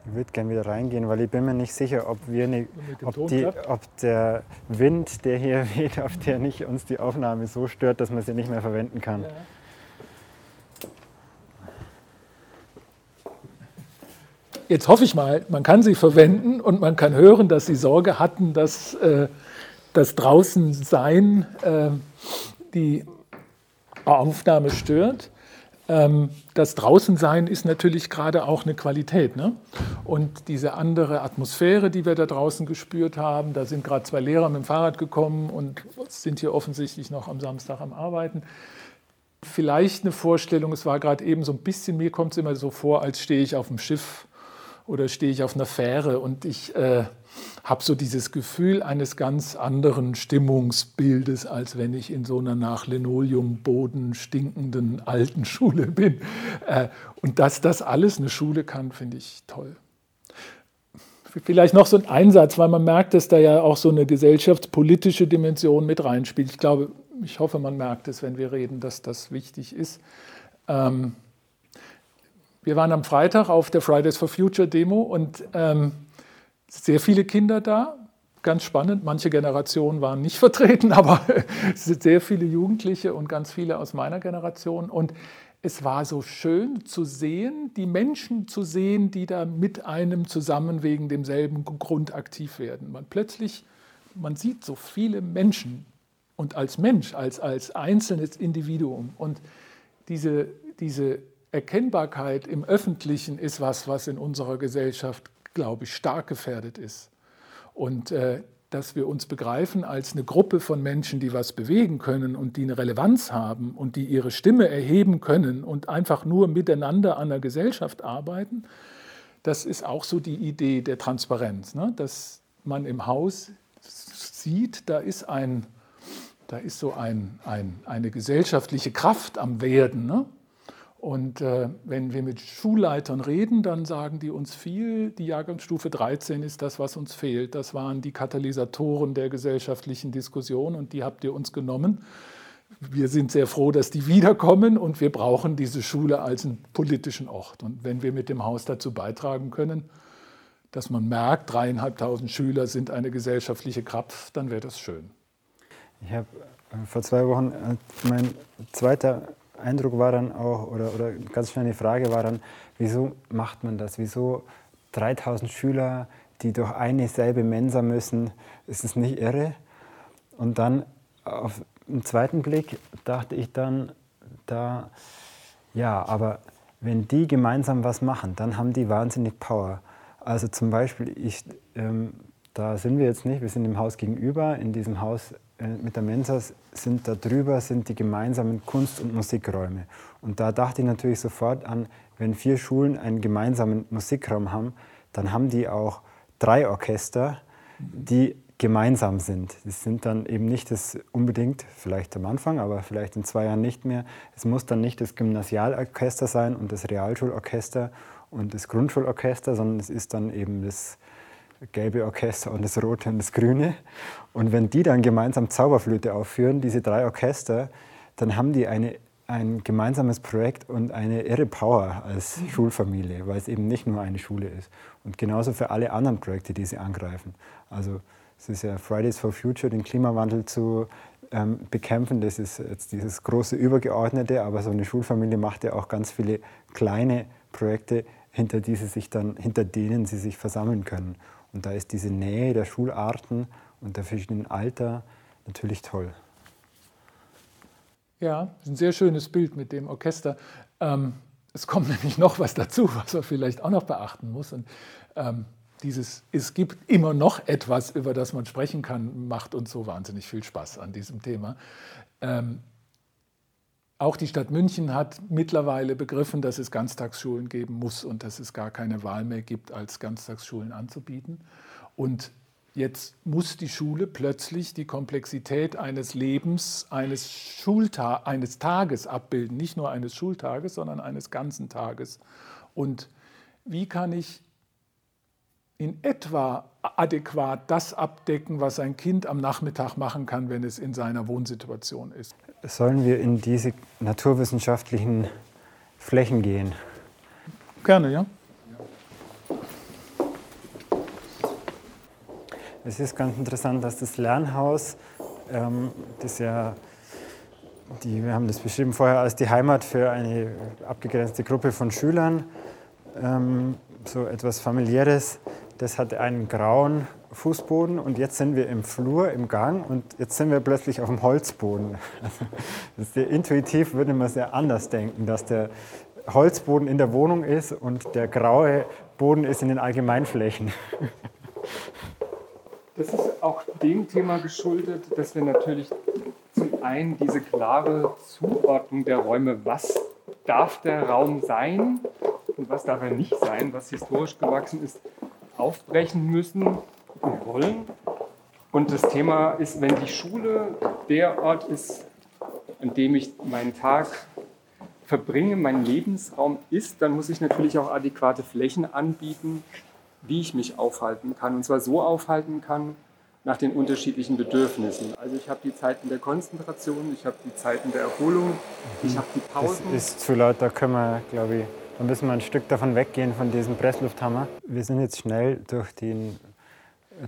Ich würde gerne wieder reingehen, weil ich bin mir nicht sicher, ob, wir ne, ob, die, ob der Wind, der hier weht, ob der nicht uns die Aufnahme so stört, dass man sie nicht mehr verwenden kann. Ja. Jetzt hoffe ich mal, man kann sie verwenden und man kann hören, dass sie Sorge hatten, dass äh, das Draußensein äh, die Aufnahme stört. Ähm, das Draußensein ist natürlich gerade auch eine Qualität. Ne? Und diese andere Atmosphäre, die wir da draußen gespürt haben, da sind gerade zwei Lehrer mit dem Fahrrad gekommen und sind hier offensichtlich noch am Samstag am Arbeiten. Vielleicht eine Vorstellung, es war gerade eben so ein bisschen, mir kommt es immer so vor, als stehe ich auf dem Schiff oder stehe ich auf einer Fähre und ich äh, habe so dieses Gefühl eines ganz anderen Stimmungsbildes, als wenn ich in so einer nach Linoleumboden stinkenden alten Schule bin. Äh, und dass das alles eine Schule kann, finde ich toll. Vielleicht noch so ein Einsatz, weil man merkt, dass da ja auch so eine gesellschaftspolitische Dimension mit reinspielt. Ich glaube, ich hoffe, man merkt es, wenn wir reden, dass das wichtig ist. Ähm, wir waren am Freitag auf der Fridays for Future Demo und ähm, sehr viele Kinder da. Ganz spannend. Manche Generationen waren nicht vertreten, aber es sind sehr viele Jugendliche und ganz viele aus meiner Generation. Und es war so schön zu sehen, die Menschen zu sehen, die da mit einem zusammen wegen demselben Grund aktiv werden. Man plötzlich, man sieht so viele Menschen und als Mensch, als, als einzelnes Individuum. Und diese, diese Erkennbarkeit im Öffentlichen ist was, was in unserer Gesellschaft, glaube ich, stark gefährdet ist. Und äh, dass wir uns begreifen als eine Gruppe von Menschen, die was bewegen können und die eine Relevanz haben und die ihre Stimme erheben können und einfach nur miteinander an der Gesellschaft arbeiten, das ist auch so die Idee der Transparenz, ne? dass man im Haus sieht, da ist, ein, da ist so ein, ein, eine gesellschaftliche Kraft am Werden. Ne? Und äh, wenn wir mit Schulleitern reden, dann sagen die uns viel, die Jahrgangsstufe 13 ist das, was uns fehlt. Das waren die Katalysatoren der gesellschaftlichen Diskussion und die habt ihr uns genommen. wir sind sehr froh, dass die wiederkommen und wir brauchen diese Schule als einen politischen Ort. Und wenn wir mit dem Haus dazu beitragen können, dass man merkt, dreieinhalbtausend Schüler sind eine gesellschaftliche Kraft, dann wäre das schön. Ich habe äh, vor zwei Wochen, äh, mein zweiter Eindruck war dann auch, oder, oder ganz schnell eine Frage war dann, wieso macht man das? Wieso 3000 Schüler, die durch eine selbe Mensa müssen? Ist es nicht irre? Und dann auf den zweiten Blick dachte ich dann, da, ja, aber wenn die gemeinsam was machen, dann haben die wahnsinnig Power. Also zum Beispiel, ich, ähm, da sind wir jetzt nicht, wir sind im Haus gegenüber, in diesem Haus äh, mit der Mensa sind da drüber sind die gemeinsamen Kunst- und Musikräume. Und da dachte ich natürlich sofort an, wenn vier Schulen einen gemeinsamen Musikraum haben, dann haben die auch drei Orchester, die gemeinsam sind. Das sind dann eben nicht das unbedingt, vielleicht am Anfang, aber vielleicht in zwei Jahren nicht mehr. Es muss dann nicht das Gymnasialorchester sein und das Realschulorchester und das Grundschulorchester, sondern es ist dann eben das gelbe Orchester und das rote und das grüne. Und wenn die dann gemeinsam Zauberflöte aufführen, diese drei Orchester, dann haben die eine, ein gemeinsames Projekt und eine irre Power als mhm. Schulfamilie, weil es eben nicht nur eine Schule ist. Und genauso für alle anderen Projekte, die sie angreifen. Also es ist ja Fridays for Future, den Klimawandel zu ähm, bekämpfen. Das ist jetzt dieses große Übergeordnete, aber so eine Schulfamilie macht ja auch ganz viele kleine Projekte, hinter, die sie sich dann, hinter denen sie sich versammeln können. Und da ist diese Nähe der Schularten und der verschiedenen Alter natürlich toll. Ja, ein sehr schönes Bild mit dem Orchester. Ähm, es kommt nämlich noch was dazu, was man vielleicht auch noch beachten muss. Und, ähm, dieses, es gibt immer noch etwas, über das man sprechen kann, macht uns so wahnsinnig viel Spaß an diesem Thema. Ähm, auch die Stadt München hat mittlerweile begriffen, dass es Ganztagsschulen geben muss und dass es gar keine Wahl mehr gibt, als Ganztagsschulen anzubieten. Und jetzt muss die Schule plötzlich die Komplexität eines Lebens, eines, Schulta eines Tages abbilden, nicht nur eines Schultages, sondern eines ganzen Tages. Und wie kann ich in etwa adäquat das abdecken, was ein Kind am Nachmittag machen kann, wenn es in seiner Wohnsituation ist. Sollen wir in diese naturwissenschaftlichen Flächen gehen? Gerne, ja. Es ist ganz interessant, dass das Lernhaus, ähm, das ja, die, wir haben das beschrieben vorher als die Heimat für eine abgegrenzte Gruppe von Schülern, ähm, so etwas familiäres, das hat einen grauen Fußboden und jetzt sind wir im Flur, im Gang und jetzt sind wir plötzlich auf dem Holzboden. Also intuitiv würde man sehr anders denken, dass der Holzboden in der Wohnung ist und der graue Boden ist in den Allgemeinflächen. Das ist auch dem Thema geschuldet, dass wir natürlich zum einen diese klare Zuordnung der Räume, was darf der Raum sein und was darf er nicht sein, was historisch gewachsen ist, aufbrechen müssen und wollen. Und das Thema ist, wenn die Schule der Ort ist, an dem ich meinen Tag verbringe, mein Lebensraum ist, dann muss ich natürlich auch adäquate Flächen anbieten, wie ich mich aufhalten kann. Und zwar so aufhalten kann nach den unterschiedlichen Bedürfnissen. Also ich habe die Zeiten der Konzentration, ich habe die Zeiten der Erholung, ich habe die Pausen. Das ist zu laut, da können wir, glaube ich, da müssen wir ein Stück davon weggehen, von diesem Presslufthammer. Wir sind jetzt schnell durch, den,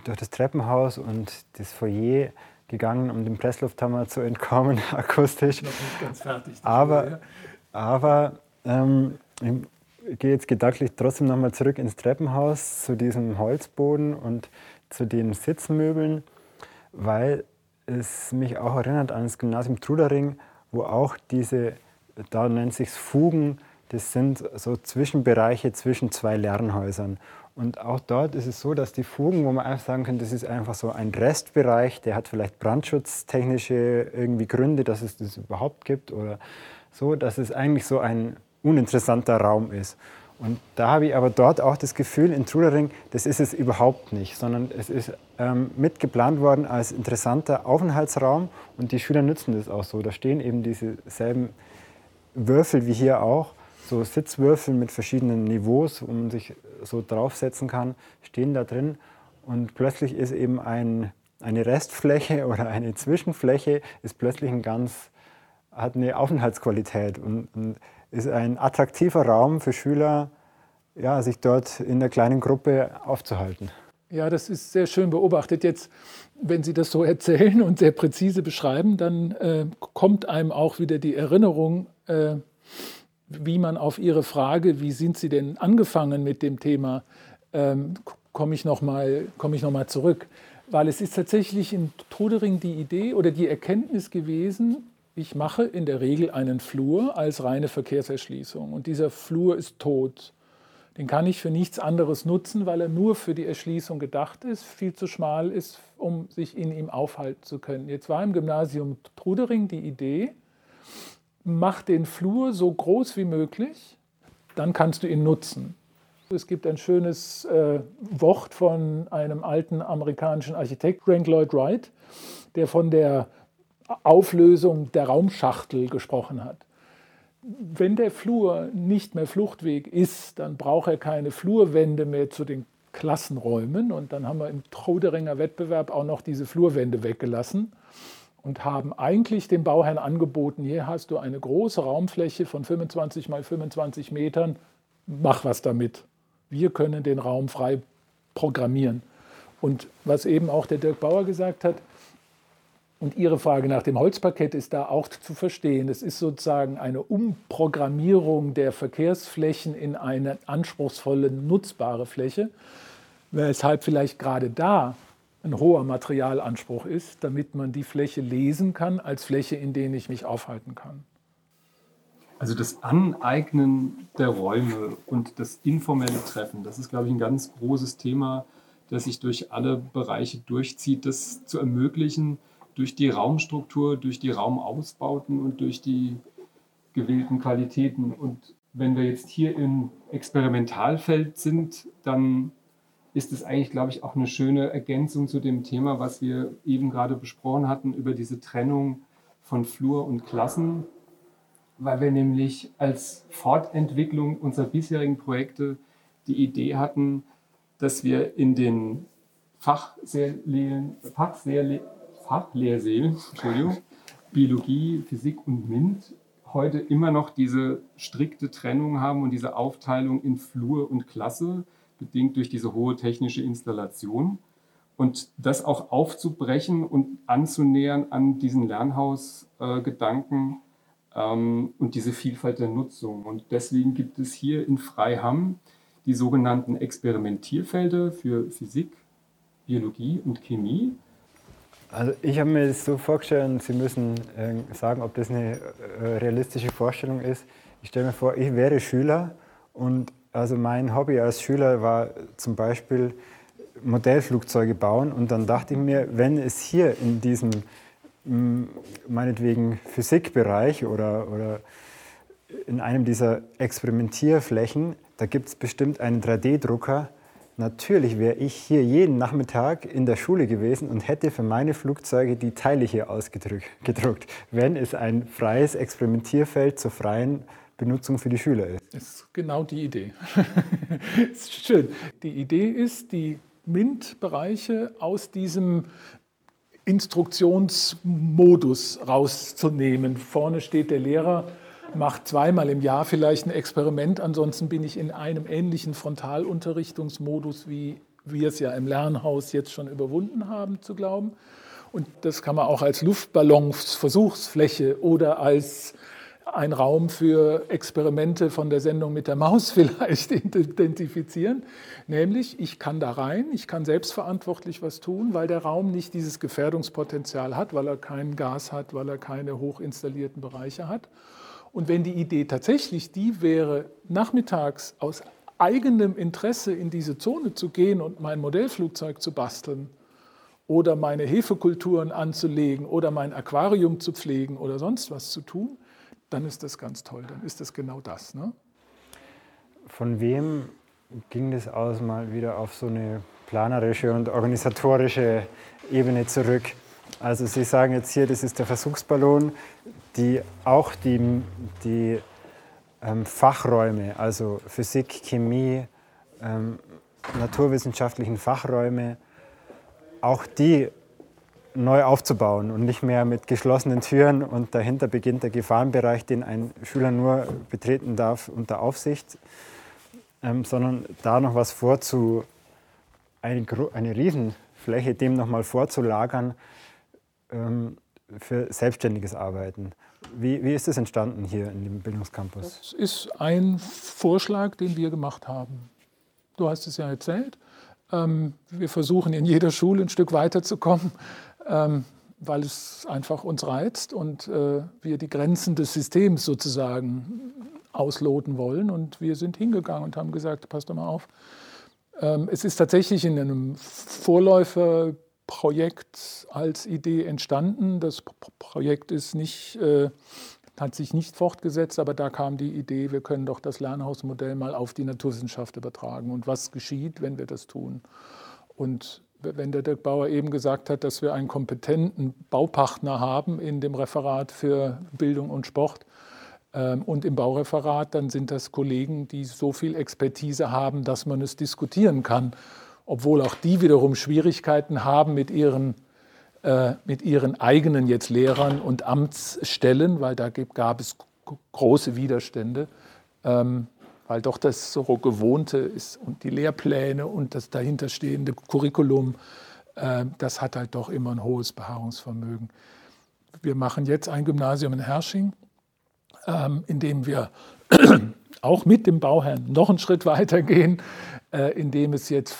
durch das Treppenhaus und das Foyer gegangen, um dem Presslufthammer zu entkommen, akustisch. Noch nicht ganz fertig. Aber, aber ähm, ich gehe jetzt gedanklich trotzdem nochmal zurück ins Treppenhaus zu diesem Holzboden und zu den Sitzmöbeln, weil es mich auch erinnert an das Gymnasium Trudering, wo auch diese, da nennt sich Fugen, das sind so Zwischenbereiche zwischen zwei Lernhäusern. Und auch dort ist es so, dass die Fugen, wo man einfach sagen kann, das ist einfach so ein Restbereich, der hat vielleicht brandschutztechnische irgendwie Gründe, dass es das überhaupt gibt oder so, dass es eigentlich so ein uninteressanter Raum ist. Und da habe ich aber dort auch das Gefühl, in Trudering, das ist es überhaupt nicht, sondern es ist ähm, mitgeplant worden als interessanter Aufenthaltsraum und die Schüler nützen das auch so. Da stehen eben diese selben Würfel wie hier auch so Sitzwürfel mit verschiedenen Niveaus, wo man sich so draufsetzen kann, stehen da drin. Und plötzlich ist eben ein, eine Restfläche oder eine Zwischenfläche ist plötzlich ein ganz hat eine Aufenthaltsqualität und, und ist ein attraktiver Raum für Schüler, ja, sich dort in der kleinen Gruppe aufzuhalten. Ja, das ist sehr schön beobachtet. Jetzt, wenn Sie das so erzählen und sehr präzise beschreiben, dann äh, kommt einem auch wieder die Erinnerung, äh, wie man auf Ihre Frage, wie sind Sie denn angefangen mit dem Thema, ähm, komme ich nochmal noch zurück. Weil es ist tatsächlich in Trudering die Idee oder die Erkenntnis gewesen, ich mache in der Regel einen Flur als reine Verkehrserschließung und dieser Flur ist tot. Den kann ich für nichts anderes nutzen, weil er nur für die Erschließung gedacht ist, viel zu schmal ist, um sich in ihm aufhalten zu können. Jetzt war im Gymnasium Trudering die Idee, mach den Flur so groß wie möglich, dann kannst du ihn nutzen. Es gibt ein schönes äh, Wort von einem alten amerikanischen Architekt, Frank Lloyd Wright, der von der Auflösung der Raumschachtel gesprochen hat. Wenn der Flur nicht mehr Fluchtweg ist, dann braucht er keine Flurwände mehr zu den Klassenräumen. Und dann haben wir im Troderinger Wettbewerb auch noch diese Flurwände weggelassen und haben eigentlich dem Bauherrn angeboten, hier hast du eine große Raumfläche von 25 mal 25 Metern, mach was damit. Wir können den Raum frei programmieren. Und was eben auch der Dirk Bauer gesagt hat, und Ihre Frage nach dem Holzparkett ist da auch zu verstehen. Es ist sozusagen eine Umprogrammierung der Verkehrsflächen in eine anspruchsvolle, nutzbare Fläche, weshalb vielleicht gerade da ein hoher Materialanspruch ist, damit man die Fläche lesen kann als Fläche, in der ich mich aufhalten kann. Also das Aneignen der Räume und das informelle Treffen, das ist, glaube ich, ein ganz großes Thema, das sich durch alle Bereiche durchzieht, das zu ermöglichen, durch die Raumstruktur, durch die Raumausbauten und durch die gewählten Qualitäten. Und wenn wir jetzt hier im Experimentalfeld sind, dann ist es eigentlich, glaube ich, auch eine schöne Ergänzung zu dem Thema, was wir eben gerade besprochen hatten, über diese Trennung von Flur und Klassen, weil wir nämlich als Fortentwicklung unserer bisherigen Projekte die Idee hatten, dass wir in den Fachlehrsälen, Entschuldigung, Biologie, Physik und MINT heute immer noch diese strikte Trennung haben und diese Aufteilung in Flur und Klasse bedingt durch diese hohe technische Installation. Und das auch aufzubrechen und anzunähern an diesen Lernhausgedanken äh, ähm, und diese Vielfalt der Nutzung. Und deswegen gibt es hier in Freiham die sogenannten Experimentierfelder für Physik, Biologie und Chemie. Also ich habe mir das so vorgestellt, Sie müssen äh, sagen, ob das eine äh, realistische Vorstellung ist. Ich stelle mir vor, ich wäre Schüler und also mein Hobby als Schüler war zum Beispiel Modellflugzeuge bauen und dann dachte ich mir, wenn es hier in diesem meinetwegen Physikbereich oder, oder in einem dieser Experimentierflächen, da gibt es bestimmt einen 3D-Drucker. Natürlich wäre ich hier jeden Nachmittag in der Schule gewesen und hätte für meine Flugzeuge die Teile hier ausgedruckt, wenn es ein freies Experimentierfeld zur freien Benutzung für die Schüler ist. Das ist genau die Idee. schön. Die Idee ist, die MINT-Bereiche aus diesem Instruktionsmodus rauszunehmen. Vorne steht der Lehrer, macht zweimal im Jahr vielleicht ein Experiment, ansonsten bin ich in einem ähnlichen Frontalunterrichtungsmodus, wie wir es ja im Lernhaus jetzt schon überwunden haben, zu glauben. Und das kann man auch als Luftballonsversuchsfläche oder als ein Raum für Experimente von der Sendung mit der Maus vielleicht identifizieren. Nämlich, ich kann da rein, ich kann selbstverantwortlich was tun, weil der Raum nicht dieses Gefährdungspotenzial hat, weil er kein Gas hat, weil er keine hochinstallierten Bereiche hat. Und wenn die Idee tatsächlich die wäre, nachmittags aus eigenem Interesse in diese Zone zu gehen und mein Modellflugzeug zu basteln oder meine Hefekulturen anzulegen oder mein Aquarium zu pflegen oder sonst was zu tun, dann ist das ganz toll, dann ist das genau das. Ne? Von wem ging das aus mal wieder auf so eine planerische und organisatorische Ebene zurück? Also Sie sagen jetzt hier, das ist der Versuchsballon, die auch die, die ähm, Fachräume, also Physik, Chemie, ähm, naturwissenschaftlichen Fachräume, auch die neu aufzubauen und nicht mehr mit geschlossenen Türen und dahinter beginnt der Gefahrenbereich, den ein Schüler nur betreten darf unter Aufsicht, ähm, sondern da noch was vorzu, eine, eine Riesenfläche dem nochmal vorzulagern ähm, für selbstständiges Arbeiten. Wie, wie ist das entstanden hier in dem Bildungscampus? Das ist ein Vorschlag, den wir gemacht haben. Du hast es ja erzählt. Ähm, wir versuchen in jeder Schule ein Stück weiterzukommen, ähm, weil es einfach uns reizt und äh, wir die Grenzen des Systems sozusagen ausloten wollen. Und wir sind hingegangen und haben gesagt, passt doch mal auf. Ähm, es ist tatsächlich in einem Vorläuferprojekt als Idee entstanden. Das Projekt ist nicht, äh, hat sich nicht fortgesetzt, aber da kam die Idee, wir können doch das Lernhausmodell mal auf die Naturwissenschaft übertragen. Und was geschieht, wenn wir das tun? Und wenn der Dirk Bauer eben gesagt hat, dass wir einen kompetenten Baupartner haben in dem Referat für Bildung und Sport ähm, und im Baureferat, dann sind das Kollegen, die so viel Expertise haben, dass man es diskutieren kann, obwohl auch die wiederum Schwierigkeiten haben mit ihren, äh, mit ihren eigenen jetzt Lehrern und Amtsstellen, weil da gab es große Widerstände. Ähm, weil doch das so Gewohnte ist und die Lehrpläne und das dahinterstehende Curriculum, äh, das hat halt doch immer ein hohes Beharrungsvermögen. Wir machen jetzt ein Gymnasium in Hersching, ähm, in dem wir auch mit dem Bauherrn noch einen Schritt weiter gehen, äh, indem es jetzt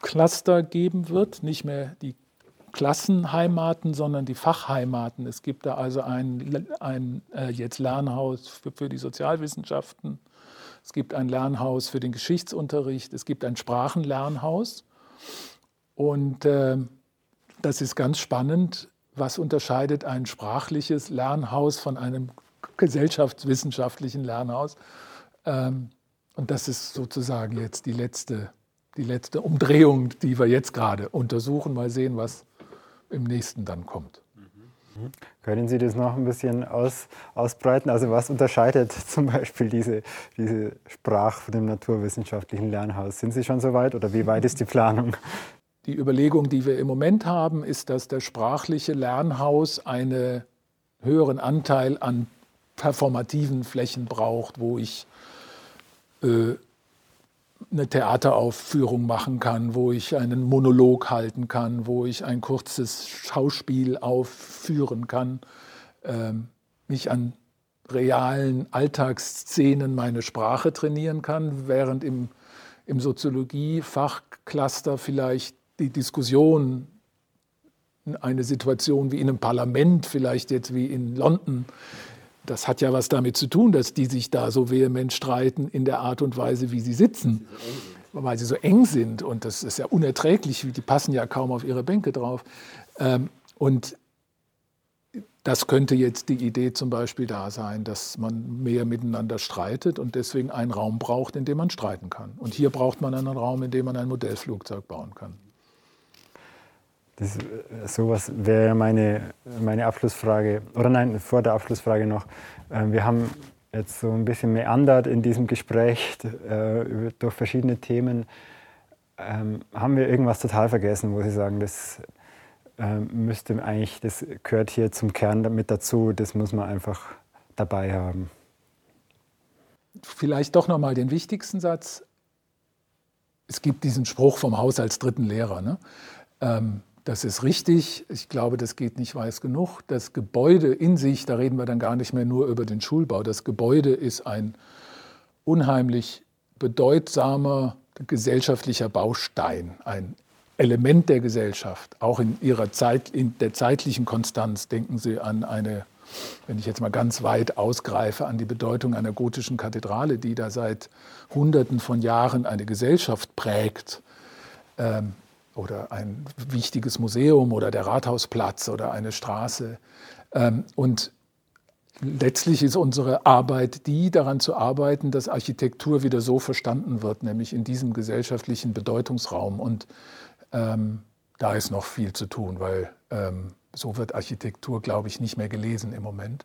Fachcluster geben wird, nicht mehr die Klassenheimaten, sondern die Fachheimaten. Es gibt da also ein, ein äh, jetzt Lernhaus für, für, die Sozialwissenschaften, es gibt ein Lernhaus für den Geschichtsunterricht, es gibt ein Sprachenlernhaus. Und äh, das ist ganz spannend. Was unterscheidet ein sprachliches Lernhaus von einem gesellschaftswissenschaftlichen Lernhaus? Ähm, und das ist sozusagen jetzt die letzte, die letzte Umdrehung, die wir jetzt gerade untersuchen. Mal sehen, was im nächsten dann kommt. Mhm. Können Sie das noch ein bisschen aus, ausbreiten? Also was unterscheidet zum Beispiel diese, diese Sprach von dem naturwissenschaftlichen Lernhaus? Sind Sie schon so weit oder wie weit ist die Planung? Die Überlegung, die wir im Moment haben, ist, dass der sprachliche Lernhaus einen höheren Anteil an performativen Flächen braucht, wo ich äh, eine Theateraufführung machen kann, wo ich einen Monolog halten kann, wo ich ein kurzes Schauspiel aufführen kann, ähm, mich an realen Alltagsszenen meine Sprache trainieren kann, während im, im Soziologie-Fachcluster vielleicht die Diskussion, eine Situation wie in einem Parlament, vielleicht jetzt wie in London, das hat ja was damit zu tun, dass die sich da so vehement streiten in der Art und Weise, wie sie sitzen, weil sie so eng sind. Und das ist ja unerträglich, die passen ja kaum auf ihre Bänke drauf. Ähm, und das könnte jetzt die Idee zum Beispiel da sein, dass man mehr miteinander streitet und deswegen einen Raum braucht, in dem man streiten kann. Und hier braucht man einen Raum, in dem man ein Modellflugzeug bauen kann. Das, äh, sowas wäre meine, meine Abschlussfrage, oder nein, vor der Abschlussfrage noch. Ähm, wir haben jetzt so ein bisschen meandert in diesem Gespräch äh, durch verschiedene Themen. Ähm, haben wir irgendwas total vergessen, wo Sie sagen, das ähm, müsste eigentlich, das gehört hier zum Kern mit dazu, das muss man einfach dabei haben? Vielleicht doch nochmal den wichtigsten Satz. Es gibt diesen Spruch vom Haus als dritten Lehrer. Ne? Das ist richtig. Ich glaube, das geht nicht weiß genug. Das Gebäude in sich, da reden wir dann gar nicht mehr nur über den Schulbau. Das Gebäude ist ein unheimlich bedeutsamer gesellschaftlicher Baustein, ein Element der Gesellschaft, auch in ihrer Zeit, in der zeitlichen Konstanz. Denken Sie an eine, wenn ich jetzt mal ganz weit ausgreife, an die Bedeutung einer gotischen Kathedrale, die da seit Hunderten von Jahren eine Gesellschaft prägt. Ähm, oder ein wichtiges Museum oder der Rathausplatz oder eine Straße. Ähm, und letztlich ist unsere Arbeit die, daran zu arbeiten, dass Architektur wieder so verstanden wird, nämlich in diesem gesellschaftlichen Bedeutungsraum. Und ähm, da ist noch viel zu tun, weil ähm, so wird Architektur, glaube ich, nicht mehr gelesen im Moment.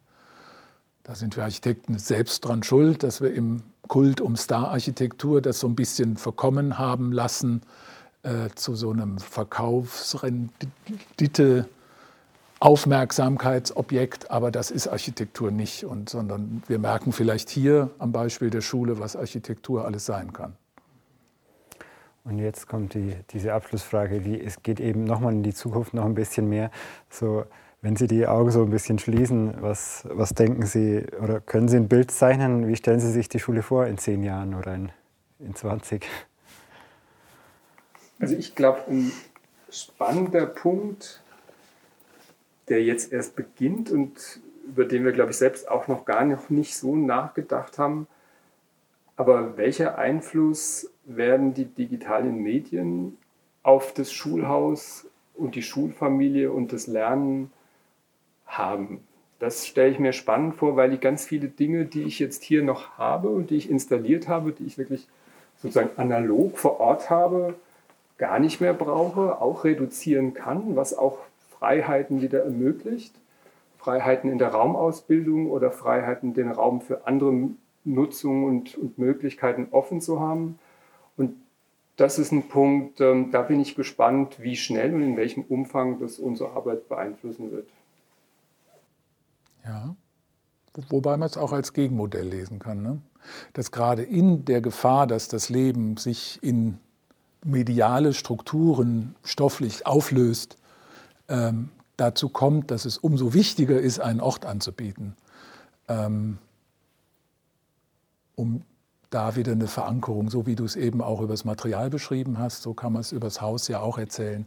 Da sind wir Architekten selbst dran schuld, dass wir im Kult um Star-Architektur das so ein bisschen verkommen haben lassen äh, zu so einem Verkaufsrendite. Aufmerksamkeitsobjekt, aber das ist Architektur nicht, und, sondern wir merken vielleicht hier am Beispiel der Schule, was Architektur alles sein kann. Und jetzt kommt die, diese Abschlussfrage, die, es geht eben nochmal in die Zukunft noch ein bisschen mehr. So, wenn Sie die Augen so ein bisschen schließen, was, was denken Sie oder können Sie ein Bild zeichnen? Wie stellen Sie sich die Schule vor in zehn Jahren oder in, in 20? Also ich glaube, ein spannender Punkt, der jetzt erst beginnt und über den wir, glaube ich, selbst auch noch gar noch nicht so nachgedacht haben. Aber welcher Einfluss werden die digitalen Medien auf das Schulhaus und die Schulfamilie und das Lernen haben? Das stelle ich mir spannend vor, weil ich ganz viele Dinge, die ich jetzt hier noch habe und die ich installiert habe, die ich wirklich sozusagen analog vor Ort habe, gar nicht mehr brauche, auch reduzieren kann, was auch Freiheiten wieder ermöglicht. Freiheiten in der Raumausbildung oder Freiheiten, den Raum für andere Nutzungen und, und Möglichkeiten offen zu haben. Und das ist ein Punkt, ähm, da bin ich gespannt, wie schnell und in welchem Umfang das unsere Arbeit beeinflussen wird. Ja, wobei man es auch als Gegenmodell lesen kann. Ne? Dass gerade in der Gefahr, dass das Leben sich in mediale Strukturen stofflich auflöst, ähm, dazu kommt, dass es umso wichtiger ist, einen Ort anzubieten, ähm, um da wieder eine Verankerung, so wie du es eben auch über das Material beschrieben hast, so kann man es über das Haus ja auch erzählen,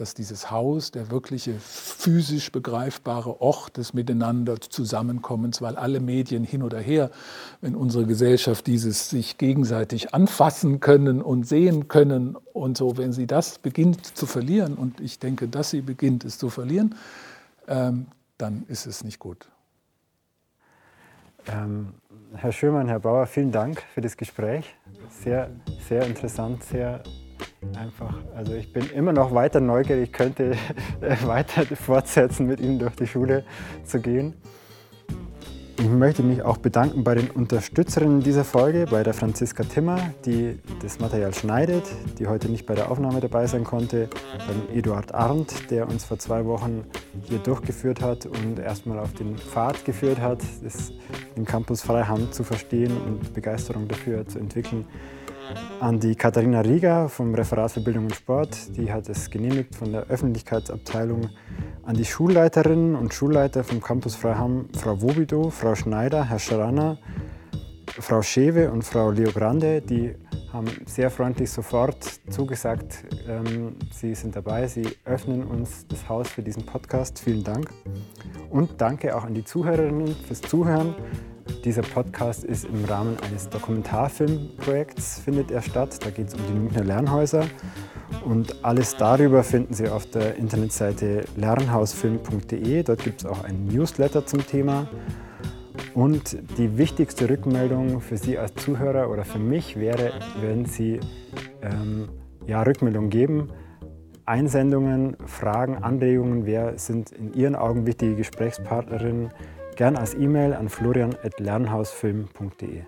dass dieses Haus der wirkliche physisch begreifbare Ort des Miteinander Zusammenkommens, weil alle Medien hin oder her, wenn unsere Gesellschaft dieses sich gegenseitig anfassen können und sehen können und so, wenn sie das beginnt zu verlieren, und ich denke, dass sie beginnt es zu verlieren, ähm, dann ist es nicht gut. Ähm, Herr Schürmann, Herr Bauer, vielen Dank für das Gespräch. Sehr, sehr interessant, sehr einfach. Also ich bin immer noch weiter neugierig, ich könnte weiter fortsetzen, mit Ihnen durch die Schule zu gehen. Ich möchte mich auch bedanken bei den Unterstützerinnen dieser Folge, bei der Franziska Timmer, die das Material schneidet, die heute nicht bei der Aufnahme dabei sein konnte, beim Eduard Arndt, der uns vor zwei Wochen hier durchgeführt hat und erstmal auf den Pfad geführt hat, den Campus Freihand zu verstehen und Begeisterung dafür zu entwickeln an die Katharina Rieger vom Referat für Bildung und Sport. Die hat es genehmigt von der Öffentlichkeitsabteilung. An die Schulleiterinnen und Schulleiter vom Campus Freiham, Frau Wobido, Frau Schneider, Herr Schranner, Frau Schewe und Frau Leo Grande. Die haben sehr freundlich sofort zugesagt, ähm, sie sind dabei, sie öffnen uns das Haus für diesen Podcast. Vielen Dank. Und danke auch an die Zuhörerinnen fürs Zuhören. Dieser Podcast ist im Rahmen eines Dokumentarfilmprojekts findet er statt. Da geht es um die Münchner Lernhäuser. Und alles darüber finden Sie auf der Internetseite lernhausfilm.de. Dort gibt es auch einen Newsletter zum Thema. Und die wichtigste Rückmeldung für Sie als Zuhörer oder für mich wäre, wenn Sie ähm, ja, Rückmeldung geben. Einsendungen, Fragen, Anregungen, wer sind in Ihren Augen wichtige Gesprächspartnerinnen? gern als E-Mail an florian.lernhausfilm.de.